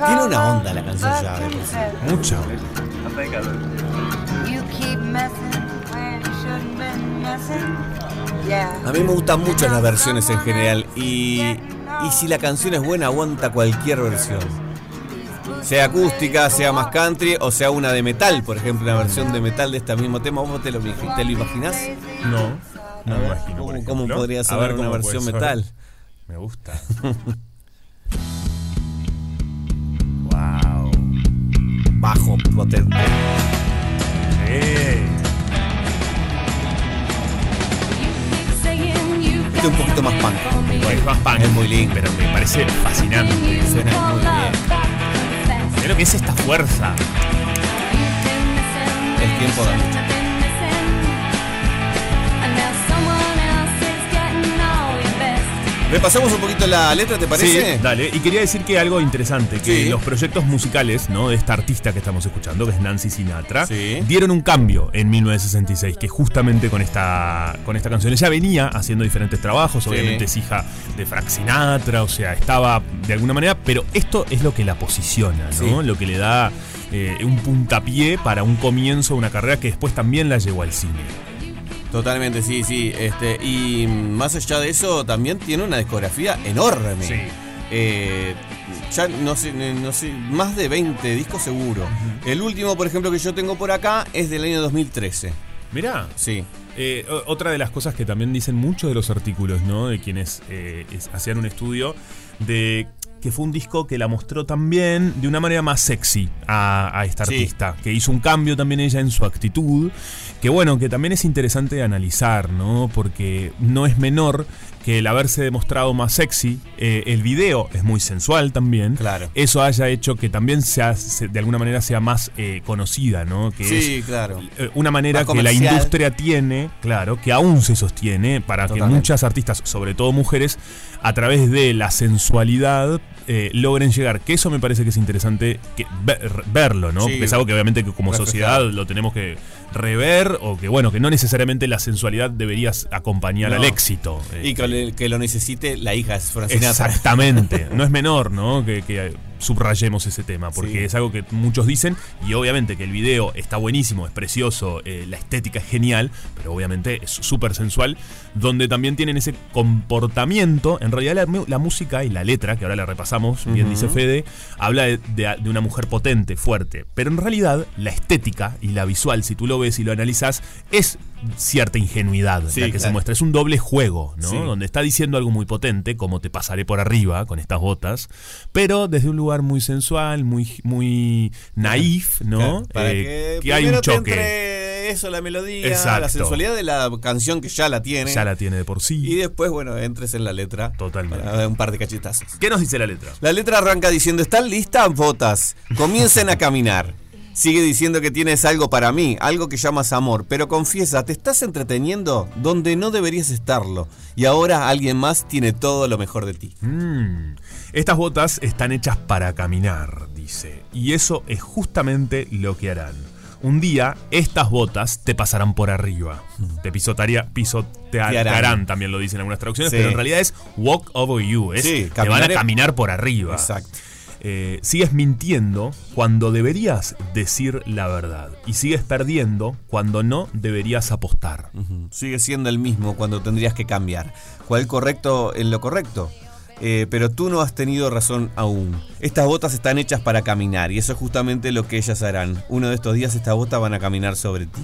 Tiene una onda la canción ya. de. Yeah. A mí me gustan mucho las versiones en general. Y, y si la canción es buena, aguanta cualquier versión. Sea acústica, sea más country o sea una de metal, por ejemplo, una versión de metal de este mismo tema. ¿Vos te lo, te lo imaginás? No, no me imagino. por ¿Cómo, cómo podría ser una versión metal? Me gusta. Bajo, potente. Eh. Este es un poquito más punk. Es más punk. Es muy lindo. Pero me parece fascinante. Suena muy bien. Lo que es esta fuerza. El tiempo da Repasamos un poquito la letra, ¿te parece? Sí, dale. Y quería decir que algo interesante, que Sí. los proyectos musicales, ¿no? De esta artista que estamos escuchando, que es Nancy Sinatra, Sí. dieron un cambio en 1966, que justamente con esta, con esta canción ella venía haciendo diferentes trabajos, obviamente es hija de Frank Sinatra, o sea, estaba de alguna manera, pero esto es lo que la posiciona, ¿no? Lo que le da eh, un puntapié para un comienzo de una carrera que después también la llevó al cine. Totalmente, sí, sí. Este, y más allá de eso, también tiene una discografía enorme. Sí. Eh, ya no sé, no sé, más de 20 discos seguro. El último, por ejemplo, que yo tengo por acá es del año 2013. Mirá. Sí. Eh, otra de las cosas que también dicen muchos de los artículos, ¿no? De quienes eh, hacían un estudio, de que fue un disco que la mostró también de una manera más sexy a, a esta Sí. artista, que hizo un cambio también ella en su actitud, que bueno, que también es interesante de analizar, ¿no? Porque no es menor que el haberse demostrado más sexy, eh, el video es muy sensual también, Claro. eso haya hecho que también sea, se- de alguna manera sea más eh, conocida, ¿no? Que Sí, es, claro. eh, una manera que la industria tiene, claro, que aún se sostiene para que muchas artistas, sobre todo mujeres, a través de la sensualidad eh, logren llegar. Que eso me parece que es interesante que ver- verlo, ¿no? Sí. Es algo que obviamente que como sociedad lo tenemos que rever o que bueno, que no necesariamente la sensualidad deberías acompañar No. al éxito. Y Este, que, lo necesite la hija Sinatra. Exactamente. No es menor, ¿no? Que, que subrayemos ese tema, porque Sí. es algo que muchos dicen y obviamente que el video está buenísimo, es precioso, eh, la estética es genial, pero obviamente es súper sensual, donde también tienen ese comportamiento, en realidad la, música y la letra, que ahora la repasamos, bien dice Fede, habla de, de- de una mujer potente, fuerte, pero en realidad la estética y la visual, si tú lo ves y lo analizas, es cierta ingenuidad Sí, la que se muestra, es un doble juego, ¿no? Sí. Donde está diciendo algo muy potente, como te pasaré por arriba con estas botas, pero desde un lugar muy sensual, muy, muy naif, ¿no? Claro, para Eh, que, hay un choque. entre eso, la melodía, la Exacto. sensualidad de la canción que ya la tiene. Ya la tiene de por sí. Y después, bueno, entres en la letra. Totalmente. Para un par de cachetazos. ¿Qué nos dice la letra? La letra arranca diciendo, ¿están listas botas? Comiencen a caminar. Sigue diciendo que tienes algo para mí, algo que llamas amor, pero confiesa, te estás entreteniendo donde no deberías estarlo. Y ahora alguien más tiene todo lo mejor de ti. Mm. Estas botas están hechas para caminar, dice. Y eso es justamente lo que harán. Un día, estas botas te pasarán por arriba. Te pisotaría, pisotearán, también lo dicen algunas traducciones, Sí. pero en realidad es walk over you. Es, Sí, te van a caminar por arriba. Exacto. Eh, sigues mintiendo cuando deberías decir la verdad. Y sigues perdiendo cuando no deberías apostar. Ujú. Sigue siendo el mismo cuando tendrías que cambiar. ¿Cuál correcto en lo correcto? Eh, pero tú no has tenido razón aún. Estas botas están hechas para caminar y eso es justamente lo que ellas harán. Uno de estos días estas botas van a caminar sobre ti.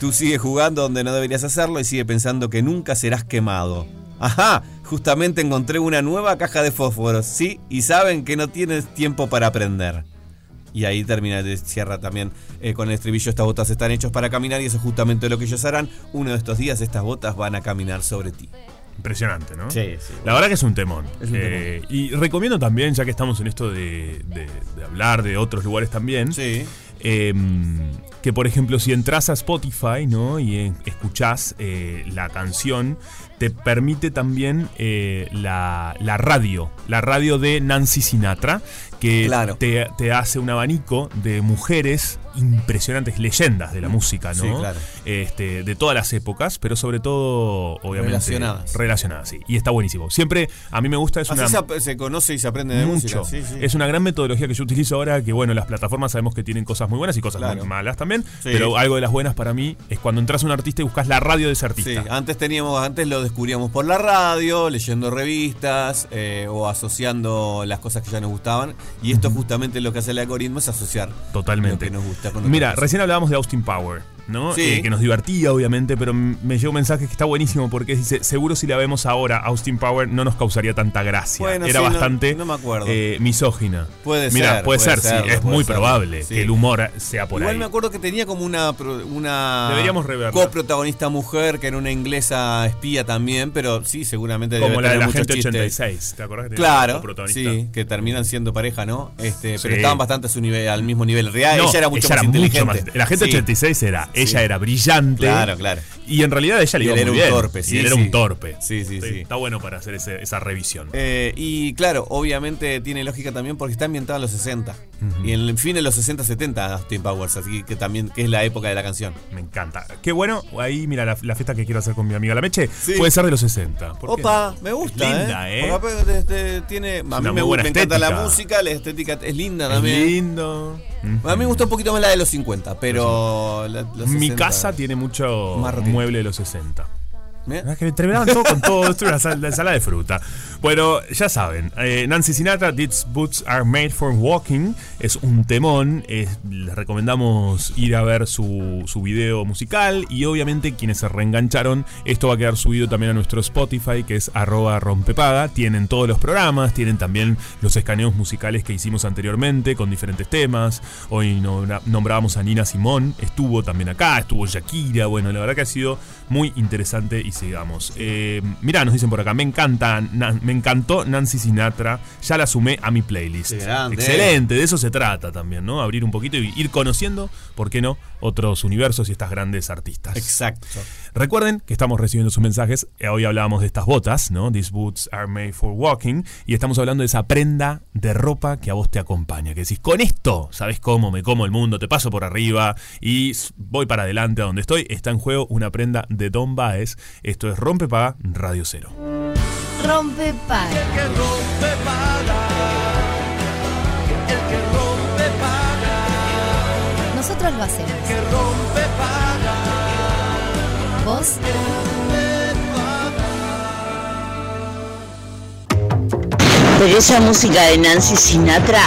Tú sigues jugando donde no deberías hacerlo y sigue pensando que nunca serás quemado. Ajá, justamente encontré una nueva caja de fósforos, sí, y saben que no tienes tiempo para aprender. Y ahí termina, cierra también eh, con el estribillo, estas botas están hechas para caminar y eso es justamente lo que ellos harán. Uno de estos días estas botas van a caminar sobre ti. Impresionante, ¿no? Sí, sí. La verdad que es un temón. Es un Eh, Y recomiendo también, ya que estamos en esto de, de- de hablar de otros lugares también, em, que por ejemplo si entras a Spotify ¿no? y eh, escuchás eh, la canción, te permite también eh, la, la radio, la radio de Nancy Sinatra, que te, te hace un abanico de mujeres impresionantes, leyendas de la música, ¿no? Sí, claro. este, de todas las épocas, pero sobre todo, obviamente. Relacionadas. Relacionadas, sí. Y está buenísimo. Siempre, a mí me gusta, es Así una. se, conoce y se aprende de mucho. música. Sí, sí. Es una gran metodología que yo utilizo ahora, que bueno, las plataformas sabemos que tienen cosas muy buenas y cosas Claro. muy malas también, Sí. pero algo de las buenas para mí es cuando entras a un artista y buscas la radio de ese Sí, artista. antes teníamos, antes lo descubríamos por la radio, leyendo revistas eh, o asociando las cosas que ya nos gustaban. Y esto justamente lo que hace el algoritmo es asociar Totalmente. lo que nos gusta con Mira, recién hablábamos de Austin Power, ¿no? Sí. Eh, que nos divertía, obviamente, pero me llegó un mensaje que está buenísimo porque dice, seguro si la vemos ahora, Austin Power no nos causaría tanta gracia. Bueno, Era sí, bastante no me acuerdo. eh, misógina. Puede ser, puede, puede ser, sí, es muy probable sí. que el humor sea por Igual ahí. me acuerdo que tenía como una, una Deberíamos reverla. coprotagonista mujer que era una inglesa espía también, pero sí, seguramente Como la de la gente chistes. 86, ¿te acordás que tenía Claro, sí, que terminan siendo pareja, ¿no? Este, pero estaban bastante a su nivel, al mismo nivel. No, ella era mucho ella más era mucho inteligente. más- la gente Sí. 86 era. Ella era brillante. Claro, claro. Y en realidad ella le Y iba él muy era un torpe, Y sí, él era un torpe. Sí, sí, sí. Está bueno para hacer ese- esa revisión. Eh, y claro, obviamente tiene lógica también porque está ambientada en los 60. Y en el fin de los 60, 70 Austin Powers, así que también que es la época de la canción. Me encanta. Qué bueno, ahí mira la, la fiesta que quiero hacer con mi amiga la Meche, puede ser de los 60. ¿Por qué? Opa, me gusta. Es linda, ¿eh? Porque aparte, este, tiene, a mí me, gusta, me encanta la música, la estética es linda Es también. lindo. A mí me gustó un poquito más la de los 50, pero la- los Mi 60 casa tiene mucho mueble de los 60. Es que terminaban todo con todo esto, una sal- la ensalada de fruta. Bueno, ya saben, eh, Nancy Sinatra, These Boots Are Made for Walking, es un temón, es- les recomendamos ir a ver su, su video musical y obviamente quienes se reengancharon, esto va a quedar subido también a nuestro Spotify, que es arroba rompepaga, tienen todos los programas, tienen también los escaneos musicales que hicimos anteriormente con diferentes temas, hoy nombrábamos a Nina Simón, estuvo también acá, estuvo Shakira, bueno, la verdad que ha sido muy interesante y sigamos. Eh, mirá, nos dicen por acá, me encanta, na- me encantó Nancy Sinatra, ya la sumé a mi playlist. Excelente, de eso se trata también, ¿no? Abrir un poquito y ir conociendo, ¿por qué no?, otros universos y estas grandes artistas. Exacto. Recuerden que estamos recibiendo sus mensajes. Eh, Hoy hablábamos de estas botas, ¿no? These boots are made for walking. Y estamos hablando de esa prenda de ropa que a vos te acompaña. Que decís, con esto, ¿sabes cómo? Me como el mundo, te paso por arriba y voy para adelante a donde estoy. Está en juego una prenda de Don Baez. Esto es Rompe Paga Radio Cero. Rompe para. Nosotros lo hacemos. Pero esa música de Nancy Sinatra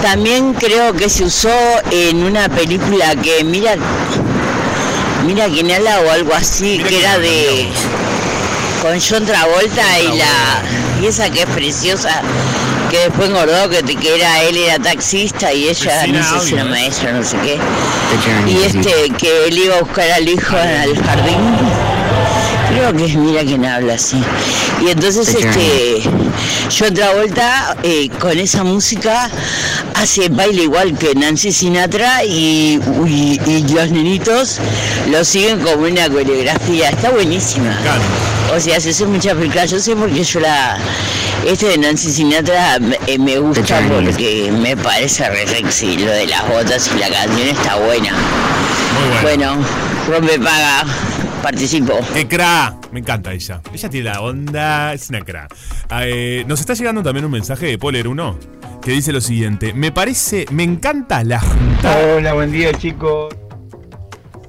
también creo que se usó en una película que mira mira quién habla o algo así que era de con John Travolta y la y esa que es preciosa que después engordó que, que era él era taxista y ella Cristina no sé si era maestra no sé qué. Y este que él iba a buscar al hijo al jardín Creo que es Mira quién habla, sí. Y entonces, este, yo otra vuelta con esa música hace baile igual que Nancy Sinatra y, y- y los nenitos lo siguen como una coreografía. Está buenísima. O sea, se hace mucha película. Yo sé porque yo la. Este de Nancy Sinatra me, eh, me gusta porque me parece re sexy. Lo de las botas y la canción está buena. bueno. rompe paga. Participo. ¡Qué cra! Me encanta ella. Ella tiene la onda, es una cra. Eh, nos está llegando también un mensaje de Poler 1 que dice lo siguiente: Me parece, me encanta la juntada. Hola, buen día chicos.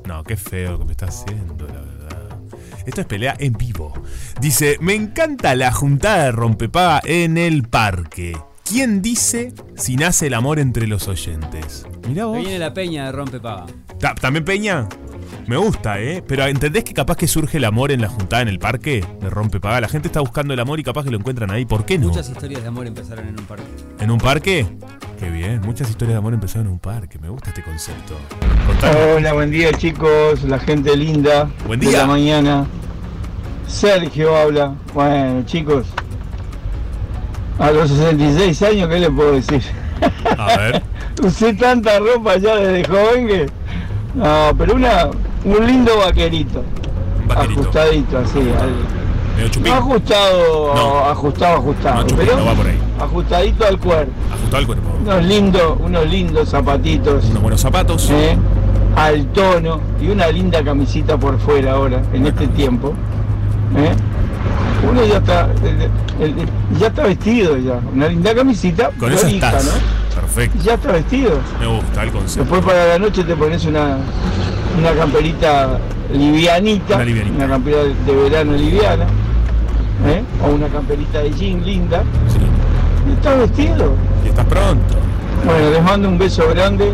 No, qué feo que me está haciendo, la verdad. Esto es pelea en vivo. Dice: Me encanta la juntada de rompepaga en el parque. ¿Quién dice si nace el amor entre los oyentes? Mirá vos. Ahí viene la peña de Rompe Paga. Ta- ¿También Peña? Me gusta, ¿eh? Pero ¿entendés que capaz que surge el amor en la juntada en el parque de Rompepaga? La gente está buscando el amor y capaz que lo encuentran ahí. ¿Por qué no? Muchas historias de amor empezaron en un parque. ¿En un parque? Qué bien, muchas historias de amor empezaron en un parque. Me gusta este concepto. Contame. Hola, buen día chicos, la gente linda. Buen día. la mañana. Sergio habla. Bueno, chicos. A los 66 años, ¿qué le puedo decir? A ver. Usé tanta ropa ya desde joven que. No, pero una, un lindo vaquerito. vaquerito. Ajustadito, así. al- no ajustado, No. ajustado, ajustado. No, chupín, pero no va por ahí. ajustadito al cuerpo. Ajustado al cuerpo. Unos lindos, unos lindos zapatitos. Unos buenos zapatos. ¿eh? Al tono y una linda camisita por fuera ahora, en este tiempo. ¿eh? Uno ya está, ya está vestido ya. Una linda camisita. Con eso estás. ¿no? Perfecto. Ya está vestido. Me gusta el concepto. Después para la noche te pones una, una camperita livianita, Una livianita. una campera de, verano liviana, ¿eh? o una camperita de jean linda. Y estás vestido. Y estás pronto. Bueno, les mando un beso grande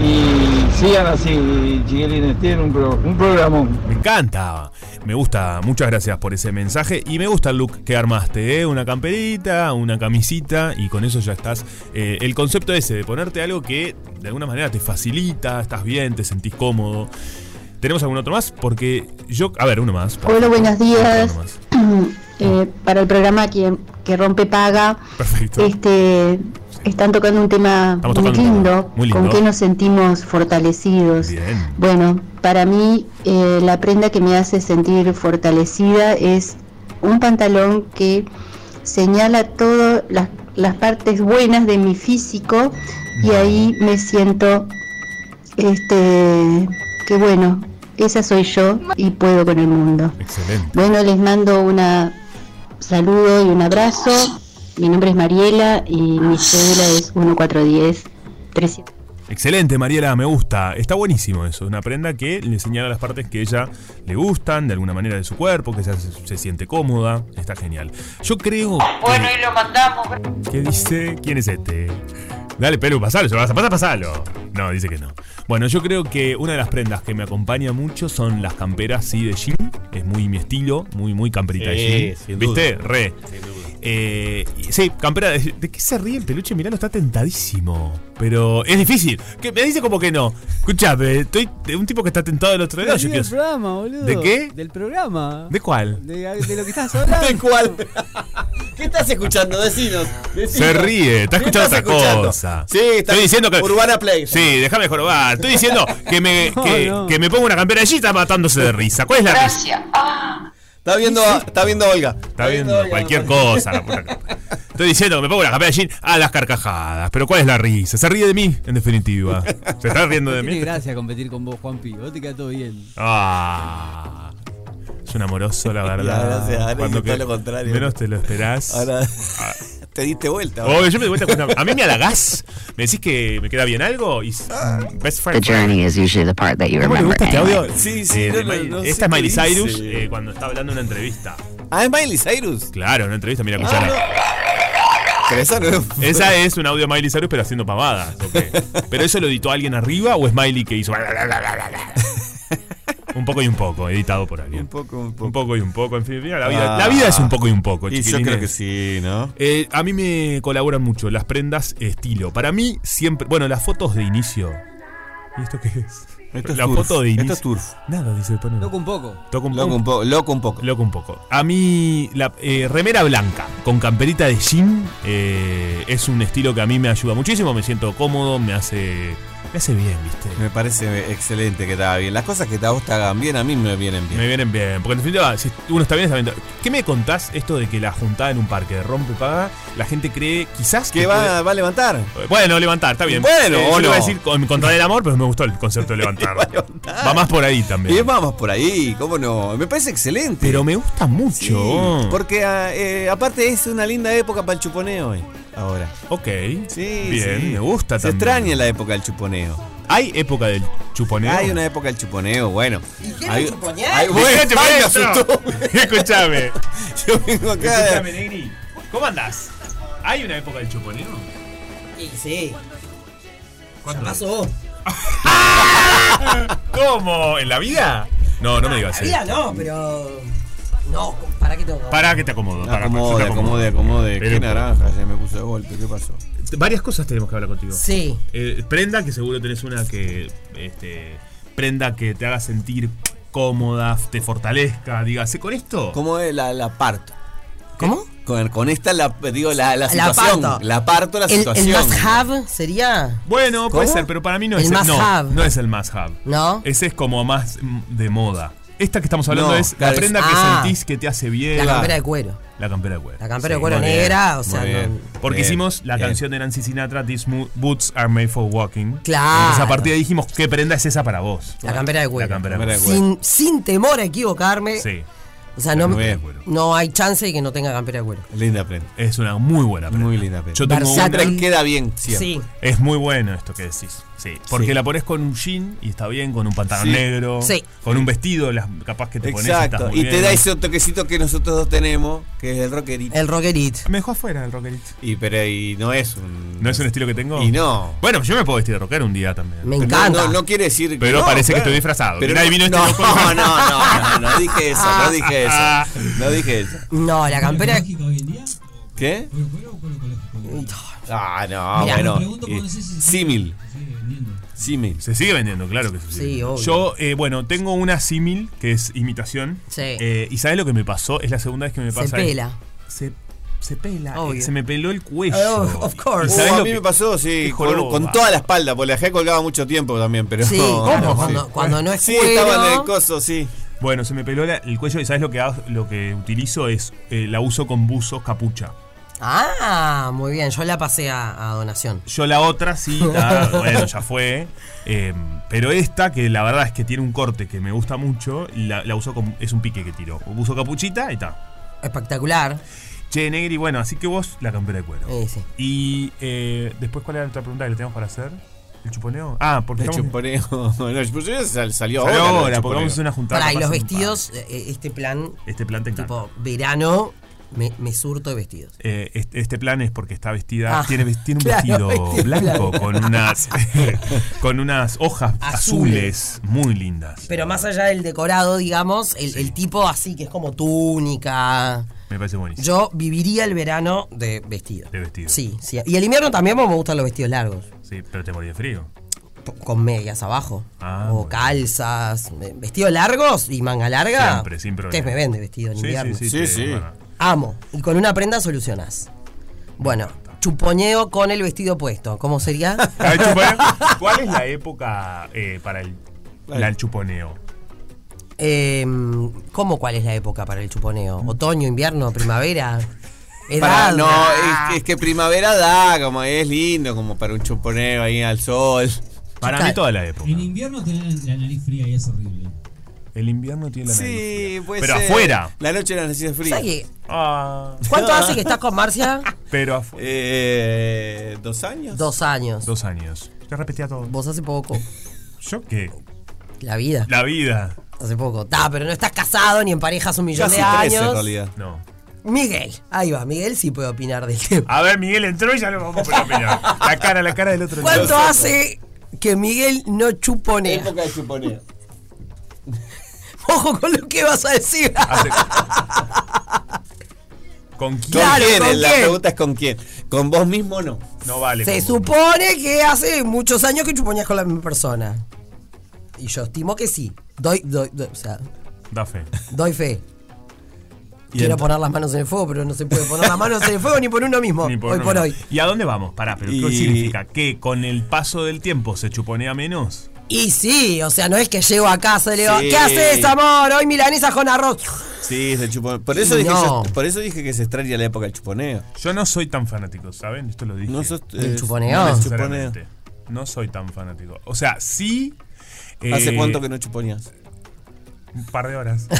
y sigan así, chiquilines, tienen un, pro- un programón. Me encanta. Me gusta. Muchas gracias por ese mensaje. Y me gusta el look que armaste, ¿eh? Una camperita, una camisita y con eso ya estás. eh, el concepto ese de ponerte algo que de alguna manera te facilita, estás bien, te sentís cómodo. ¿Tenemos algún otro más? Porque yo. A ver, uno más. Hola, buenos días. Más. Eh, para el programa que, que rompe paga, Perfecto. este, están tocando un tema muy tocando lindo, con que nos sentimos fortalecidos. Bien. Bueno, para mí eh, la prenda que me hace sentir fortalecida es un pantalón que señala todas las, las partes buenas de mi físico y ahí me siento este que bueno, esa soy yo y puedo con el mundo. Excelente. Bueno, les mando un saludo y un abrazo. Mi nombre es Mariela y mi cédula es 1410 300. Excelente, Mariela, me gusta. Está buenísimo eso. Una prenda que le señala las partes que ella le gustan, de alguna manera de su cuerpo, que se, se siente cómoda. Está genial. Yo creo. Bueno, y lo mandamos. ¿Qué dice? ¿Quién es este? Dale, Pelu, pasalo, vas a pasar, pasalo. No, dice que no. Bueno, yo creo que una de las prendas que me acompaña mucho son las camperas, sí, de jean. Es muy mi estilo, muy, muy camperita de Sí, jean. sin ¿Viste? duda. Re. Eh, sí, campera. ¿De, qué se ríe el peluche? Milano está tentadísimo. Pero es difícil. Que me dice como que no. Escuchame, estoy de un tipo que está tentado del otro lado. Sí, Yo del quiero- programa, boludo. ¿De qué? Del programa. ¿De cuál? De, de lo que estás hablando. ¿De cuál? ¿Qué estás escuchando? Decinos. decinos. Se ríe, está ¿Qué escuchando otra escuchando? cosa. Sí, está Estoy diciendo que. Urbana Play. Sí, déjame jorobar. Estoy diciendo que me, No, que, no. que me ponga una campera allí y está matándose de risa. ¿Cuál es la risa? Está viendo, está viendo a Olga. Está viendo cualquier cosa. la puta Estoy diciendo que me pongo una campera allí a las carcajadas. Pero ¿cuál es la risa? Se ríe de mí, en definitiva. Se está riendo de Tiene mí. gracia competir con vos, Juanpi. Vos te queda todo bien. Ah. Es un amoroso, la verdad. Ya, gracias, ahora Cuando que lo contrario. Menos te lo esperás. Ahora te diste vuelta. ahora. Oh, yo me di vuelta con una- A mí me halagás. Me decís que me queda bien algo y. mm, Best friend. The journey is usually the part that you ¿Cómo le remember. gusta este anyway. audio? Sí, sí, Eh, no, de no, Miley- no sé Esta es Miley. Cyrus eh, cuando está hablando en una entrevista. Ah, es Miley Cyrus. Claro, en una entrevista, mira, Ah, escuchala. Pero esa. Esa es un audio de Miley Cyrus, pero haciendo pavadas. ¿ok? ¿Pero eso lo editó alguien arriba o es Miley que hizo? Un poco y un poco, editado por alguien. Un poco, un poco. y un poco. En fin, mira, la vida, Ah. la vida es un poco y un poco. Y yo creo que sí, ¿no? Eh, a mí me colaboran mucho las prendas estilo. Para mí, siempre. Bueno, las fotos de inicio. ¿Y esto qué es? Esto es la turf. foto de Esto inicio. es turf. Nada, dice pone. Toca un poco. Toca un, Loco un poco. Loco un poco. Loco un poco. A mí, la eh, remera blanca con camperita de jean eh, es un estilo que a mí me ayuda muchísimo. Me siento cómodo, me hace, me hace bien, ¿viste? Me parece excelente que te haga bien. Las cosas que a vos te hagan bien, a mí me vienen bien. Me vienen bien. Porque en definitiva, si uno está bien, está bien. ¿Qué me contás esto de que la juntada en un parque de rompe paga, la gente cree quizás Que va, va a levantar. Bueno, levantar, está bien. Bueno, Eh, o yo le iba a no. decir con, contra el amor, pero me gustó el concepto de levantar. va más por ahí también. Y vamos por ahí, ¿cómo no? Me parece excelente. Pero me gusta mucho. Sí, porque ah, eh, aparte es una linda época para el chuponeo hoy. Ahora. Ok. Sí, Bien, sí. me gusta Se también. extraña la época del chuponeo. ¿Hay época del chuponeo? Hay una época del chuponeo, bueno. ¿Y qué Hay- hay- ¿Qué bueno, me asustó. Escúchame. Yo vengo acá. Escúchame, Negri. ¿Cómo andás? ¿Hay una época del chuponeo? Sí. ¿Cuándo? Ya pasó. ¿Cómo? ¿En la vida? No, no me digas La vida no, pero. No, ¿para qué tengo que Para que te acomodo. para, Acomode, te acomodo. acomode, acomode. Pero- Qué naranja, se me puso de golpe. ¿Qué pasó? Varias cosas tenemos que hablar contigo. Sí. Eh, prenda, que seguro tenés una que. Este, prenda que te haga sentir cómoda, te fortalezca. Dígase, con esto. ¿Cómo es la, la parto? ¿Cómo? Con, con esta, la, digo, la, la La situación. parto. La parto, la El, el situación. must have sería. Bueno, puede ser, pero para mí no El es must no, have. no es el must have. ¿No? Ese es como más de moda. Esta que estamos hablando No, es claro, la prenda es- que Ah. sentís que te hace bien. La campera de cuero. La campera de cuero. La campera de cuero muy bien, negra, o sea, muy bien. no- Porque Bien, hicimos la bien. canción de Nancy Sinatra, These Mo- Boots Are Made for Walking. Claro. Entonces a partir de ahí dijimos, ¿qué prenda es esa para vos? La campera de cuero. La campera de cuero. Sin, sin temor a equivocarme. Sí. O sea, no, Muy bien, cuero. no hay chance de que no tenga campera de cuero. Linda prenda. Es una muy buena prenda. Muy linda prenda. Yo tengo Versátil. una- Queda bien siempre. Sí. Es muy bueno esto que decís. Sí. Porque Sí. la pones con un jean y está bien, con un pantalón Sí. negro. Sí. Con un vestido, las, capaz que te pones y estás Exacto. muy Y te da ese toquecito que nosotros dos tenemos, que es el rockerito. El rockerito. Me dejó afuera el rockerito. Y pero y no es un. ¿No es un estilo que tengo? Y no. Bueno, yo me puedo vestir de rockero un día también. Me encanta. No, no quiere decir que. Pero no, parece que estoy disfrazado. Pero Mirá, vino este no, no, no, no, no dije eso, no dije eso. No dije eso. No, la campera. ¿Qué? Ah, no, Mirá. bueno. Dice Símil. Símil. Se sigue vendiendo, claro que se sigue. Sí, obvio. Yo, eh, bueno, tengo una símil que es imitación. Sí. Eh, ¿Y sabes lo que me pasó? Es la segunda vez que me Se pasa. pela. Se, se pela. Obvio. eh, Se me peló el cuello. Oh, of course. ¿Y Uh, a mí que- me pasó, sí, con, toda la espalda, porque la dejé colgada mucho tiempo también, pero. Sí, claro, cuando, cuando no es Sí, cuero. estaba en el coso, sí. Bueno, se me peló la- el cuello y ¿sabes lo que, hago- lo que utilizo? Es eh, la uso con buzos capucha. Ah, muy bien. Yo la pasé a, a donación. Yo la otra sí, ta, bueno, ya fue. eh, pero esta, que la verdad es que tiene un corte que me gusta mucho, la, la uso con. Es un pique que tiro. Uso capuchita y está. Espectacular. Che, Negri, bueno, así que vos la campera de cuero. Eh, sí. Y eh, después, ¿cuál era la otra pregunta que le tenemos para hacer? ¿El chuponeo? Ah, porque El estamos- chuponeo. No, el chuponeo sal- salió Salió ahora. ahora, porque vamos a hacer una juntada. Para, y los vestidos, eh, este plan. Este plan te encanta. tipo verano, me, me surto de vestidos. Eh, este, este plan es porque está vestida, Ah, tiene, tiene un claro, vestido blanco con unas con unas hojas Azules. azules muy lindas. Pero más allá del decorado, digamos, el, el tipo así que es como túnica. Me parece buenísimo. Yo viviría el verano de vestido. De vestido. Sí, sí. Y el invierno también porque me gustan los vestidos largos. Sí, pero te morí de frío. P- Con medias abajo. Ah, o calzas. eh, Vestidos largos y manga larga. Siempre, sin problema. Ustedes me venden vestido en Sí, invierno. sí, sí, sí. Amo. Y con una prenda solucionás. Bueno, chupoñeo con el vestido puesto. ¿Cómo sería? Chuponeo. ¿Cuál es la época eh, para el, la- el chuponeo? Em, ¿Cómo cuál es la época para el chuponeo? ¿Otoño, invierno, primavera? Edad. Para- no, es, es que primavera da, como es lindo, como para un chuponeo ahí al sol. Para mí toda la época. En invierno tenés la nariz fría y es horrible. El invierno tiene la nariz Sí, fría. puede Pero ser. afuera. La noche de la nariz fría. ¿Sabes qué? Ah. ¿Cuánto hace que estás con Marcia? Pero afuera. Eh, ¿Dos años? Dos años. Dos años. Te repetía todo. Vos hace poco. ¿Yo qué? La vida. La vida. Hace poco. Ta, pero no estás casado ni en pareja hace un millón Casi de años. en realidad. No. Miguel. Ahí va. Miguel sí puede opinar del tema. A ver, Miguel entró y ya lo vamos a poner a opinar. La cara, la cara del otro. ¿Cuánto lado. hace que Miguel no chuponea? Época de chuponeo. Ojo con lo que vas a decir. ¿Con quién? ¿Con Claro, quién? ¿con La quién? pregunta es con quién. Con vos mismo no. No vale. Se supone que hace muchos años que chuponeas con la misma persona. Y yo estimo que sí. Doy, doy, doy- o sea, Da fe. doy fe. Quiero poner las manos en el fuego, pero no se puede poner las manos en el fuego ni por uno mismo. Ni por hoy uno por hoy. ¿Y a dónde vamos? Pará, pero ¿qué Y- significa? ¿Que con el paso del tiempo se chuponea menos? Y sí, o sea, no es que llego a casa y le digo, Sí. ¿qué haces, amor? Hoy milanesa con arroz. Sí, es el chuponeo. Por eso, Y dije no. yo- por eso dije que se extraña la época del chuponeo. Yo no soy tan fanático, ¿saben? Esto lo dije. No sos, ¿Del eh, chuponeo? No del necesariamente. No soy tan fanático. O sea, sí. ¿Hace eh, cuánto que no chuponeas? Un par de horas.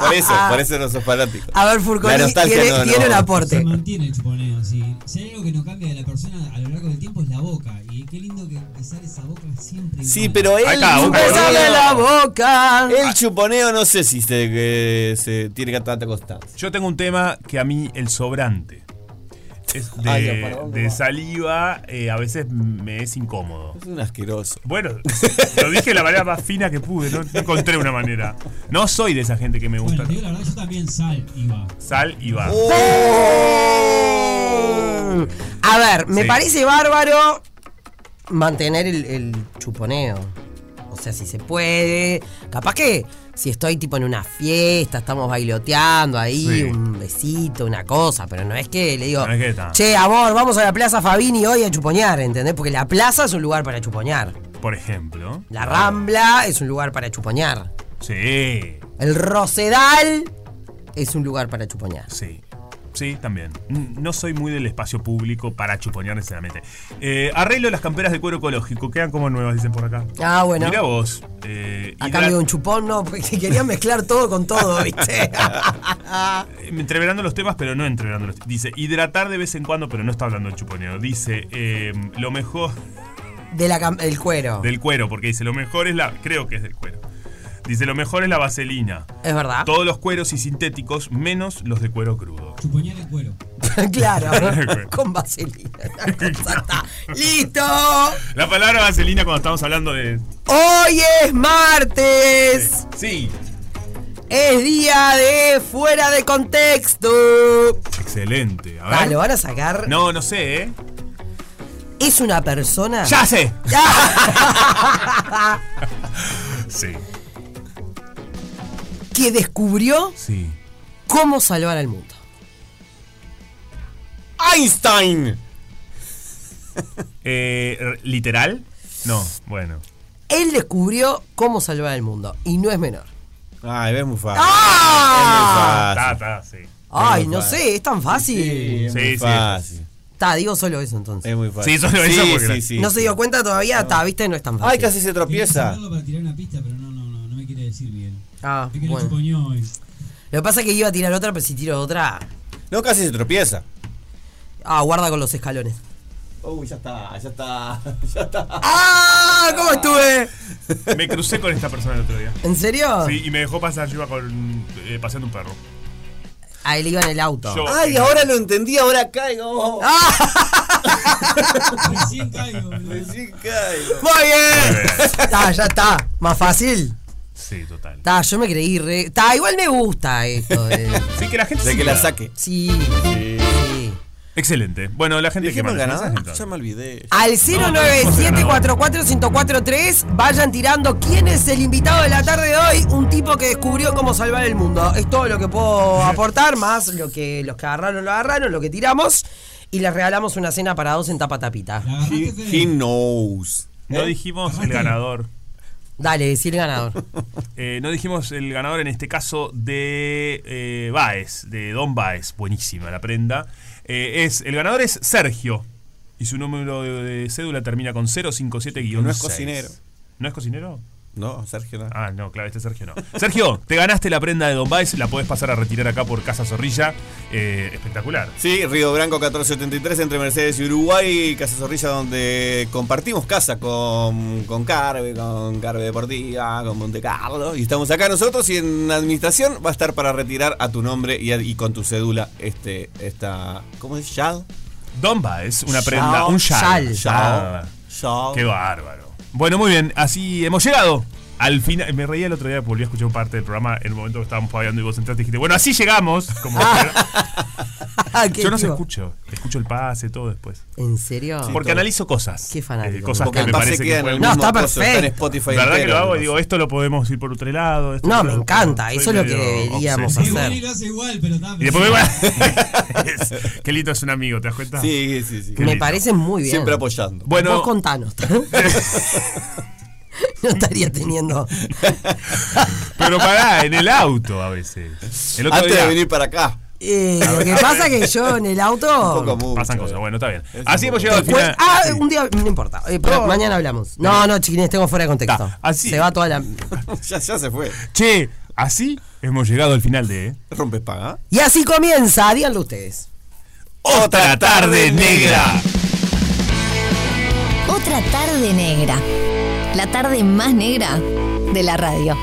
Por eso, por eso no sos fanático. A ver, Furconi tiene, no, tiene no. un Se aporte. mantiene el chuponeo, sí. Si hay algo que no cambia de la persona a lo largo del tiempo es la boca. Y qué lindo que empezar esa boca siempre. Sí, igual. pero el está, un Besame la boca. El chuponeo no sé si se, que se tiene que tanta constancia. Yo tengo un tema que a mí, el sobrante. Es de, Ay, ya, ¿para dónde de va? saliva, eh, a veces me es incómodo. Es un asqueroso. Bueno, lo dije de la manera más fina que pude, no, no encontré una manera. No soy de esa gente que me gusta. Bueno, te digo la verdad, yo también sal iba. Sal y va. Oh. A ver, me Sí. parece bárbaro mantener el, el chuponeo. O sea, si se puede. Capaz que si estoy tipo en una fiesta, estamos bailoteando ahí, Sí. un besito, una cosa, pero no es que le digo, No es que está. che, amor, vamos a la Plaza Fabini hoy a chuponear, ¿entendés? Porque la plaza es un lugar para chuponear. Por ejemplo. La Rambla es un lugar para chuponear. Sí, El Rosedal es un lugar para chuponear. sí. Sí, también. No soy muy del espacio público para chuponear necesariamente. Eh, arreglo las camperas de cuero ecológico. Quedan como nuevas, dicen por acá. Ah, bueno. Mira vos. eh, A cambio de un chupón, no, porque querían mezclar todo con todo, ¿viste? Entreverando los temas, pero no entreverando los temas. Dice, hidratar de vez en cuando, pero no está hablando del chuponeo. Dice, eh, lo mejor De la cam- el cuero. del cuero, porque dice, lo mejor es la. Creo que es del cuero. Dice, lo mejor es la vaselina. Es verdad. Todos los cueros y sintéticos, menos los de cuero crudo. Chuponear el cuero. claro. con vaselina. Está. ¡Listo! La palabra vaselina cuando estamos hablando de. Hoy es martes. Sí. Es día de fuera de contexto. Excelente. A ver. Ah, lo van a sacar. No, no sé, ¿eh? Es una persona. ¡Ya sé! Sí, que descubrió sí. cómo salvar al mundo. ¡Einstein! Eh, ¿Literal? No, bueno. Él descubrió cómo salvar al mundo. Y no es menor. Ay, es muy fácil. ¡Ah! Está, está, sí. Ay, muy no fácil. sé, es tan fácil. Sí, es Sí, muy sí. fácil. Está, digo solo eso entonces. Es muy fácil. Sí, solo eso porque sí, sí. no se dio cuenta todavía, está, viste, no es tan fácil. Ay, casi se tropieza. para tirar una pista, pero no, decir bien. Ah, Es que no bueno. chuponeó hoy. Lo que pasa es que iba a tirar otra, pero si tiro otra. No, casi se tropieza. Ah, guarda con los escalones. Uy, ya está, ya está, ya está. ¡Ah! ¿Cómo estuve? Me crucé con esta persona el otro día. ¿En serio? Sí, y me dejó pasar, yo iba con, eh, paseando un perro. Ah, él iba en el auto. Yo- Ay, ahora lo entendí, ahora caigo. Recién caigo. Recién caigo. Muy bien. Ah, ya está. Más fácil. Sí, total. Ta, yo me creí re. Ta, igual me gusta esto. de- Sí, que la gente De que la saque. Sí, sí. Excelente. Bueno, la gente que ganador. mensajes, Ya me olvidé. Al 097441043 vayan tirando quién es el invitado de la tarde de hoy, un tipo que descubrió cómo salvar el mundo. Es todo lo que puedo aportar, más lo que los que agarraron lo agarraron, lo que tiramos y les regalamos una cena para dos en tapa tapita. He, he knows. No ¿Eh? dijimos el ganador. Dale, decir ganador. Eh, no dijimos el ganador en este caso de eh, Baez, de Don Baez. Buenísima la prenda. Eh, es, el ganador es Sergio. Y su número de, de cédula termina con 057-6. No es cocinero. ¿No es cocinero? No, Sergio no. Ah, no, claro, este Sergio no. Sergio, te ganaste la prenda de Don Baez. La podés pasar a retirar acá por Casa Zorrilla. Eh, espectacular. Sí, Río Branco 1473 entre Mercedes y Uruguay, Casa Zorrilla donde compartimos casa con, con Carve, con Carve Deportiva, con Monte Carlo. Y estamos acá nosotros y en administración va a estar para retirar a tu nombre y, a- y con tu cédula este, esta, ¿cómo es? ¿Yal? Don Baez, una prenda, un Yal. yal. Ah, Yal. Qué bárbaro. Bueno, muy bien, así hemos llegado. Al final, me reía el otro día, volví a escuchar parte del programa en el momento que estábamos pagando y vos entraste y dijiste, bueno, así llegamos. Como ¿Qué Yo no se escucho, escucho el pase, todo después. ¿En serio? Porque analizo cosas. Qué fanático. Eh, cosas Porque que me pase parece que en pueden- el No, está está en perfecto. Spotify ¿Verdad que entero, lo hago? Y digo, esto lo podemos ir por otro lado. esto No, me otro. encanta, eso es lo que deberíamos obsesivo. hacer. Igual lo hace igual, pero está. Y después me Qué lindo es un amigo, ¿te das cuenta? Sí, sí, sí. Qué Me lindo. parece muy bien. Siempre apoyando. Bueno, Vos contanos. no estaría teniendo. pero pará, en el auto a veces. El otro Antes día- de venir para acá. Eh, lo que pasa es que yo en el auto. Mucho. Pasan cosas, bueno, está bien. Es Así hemos llegado al final. ah, Sí. un día, no importa. Eh, pero No. mañana hablamos. No, no, chiquines, tengo fuera de contexto. Ta, así. Se va toda la. ya, ya se fue. Che, así hemos llegado al final de Rompes paga. Y así comienza, díganlo ustedes. Otra tarde negra. Otra tarde negra. La tarde más negra de la radio.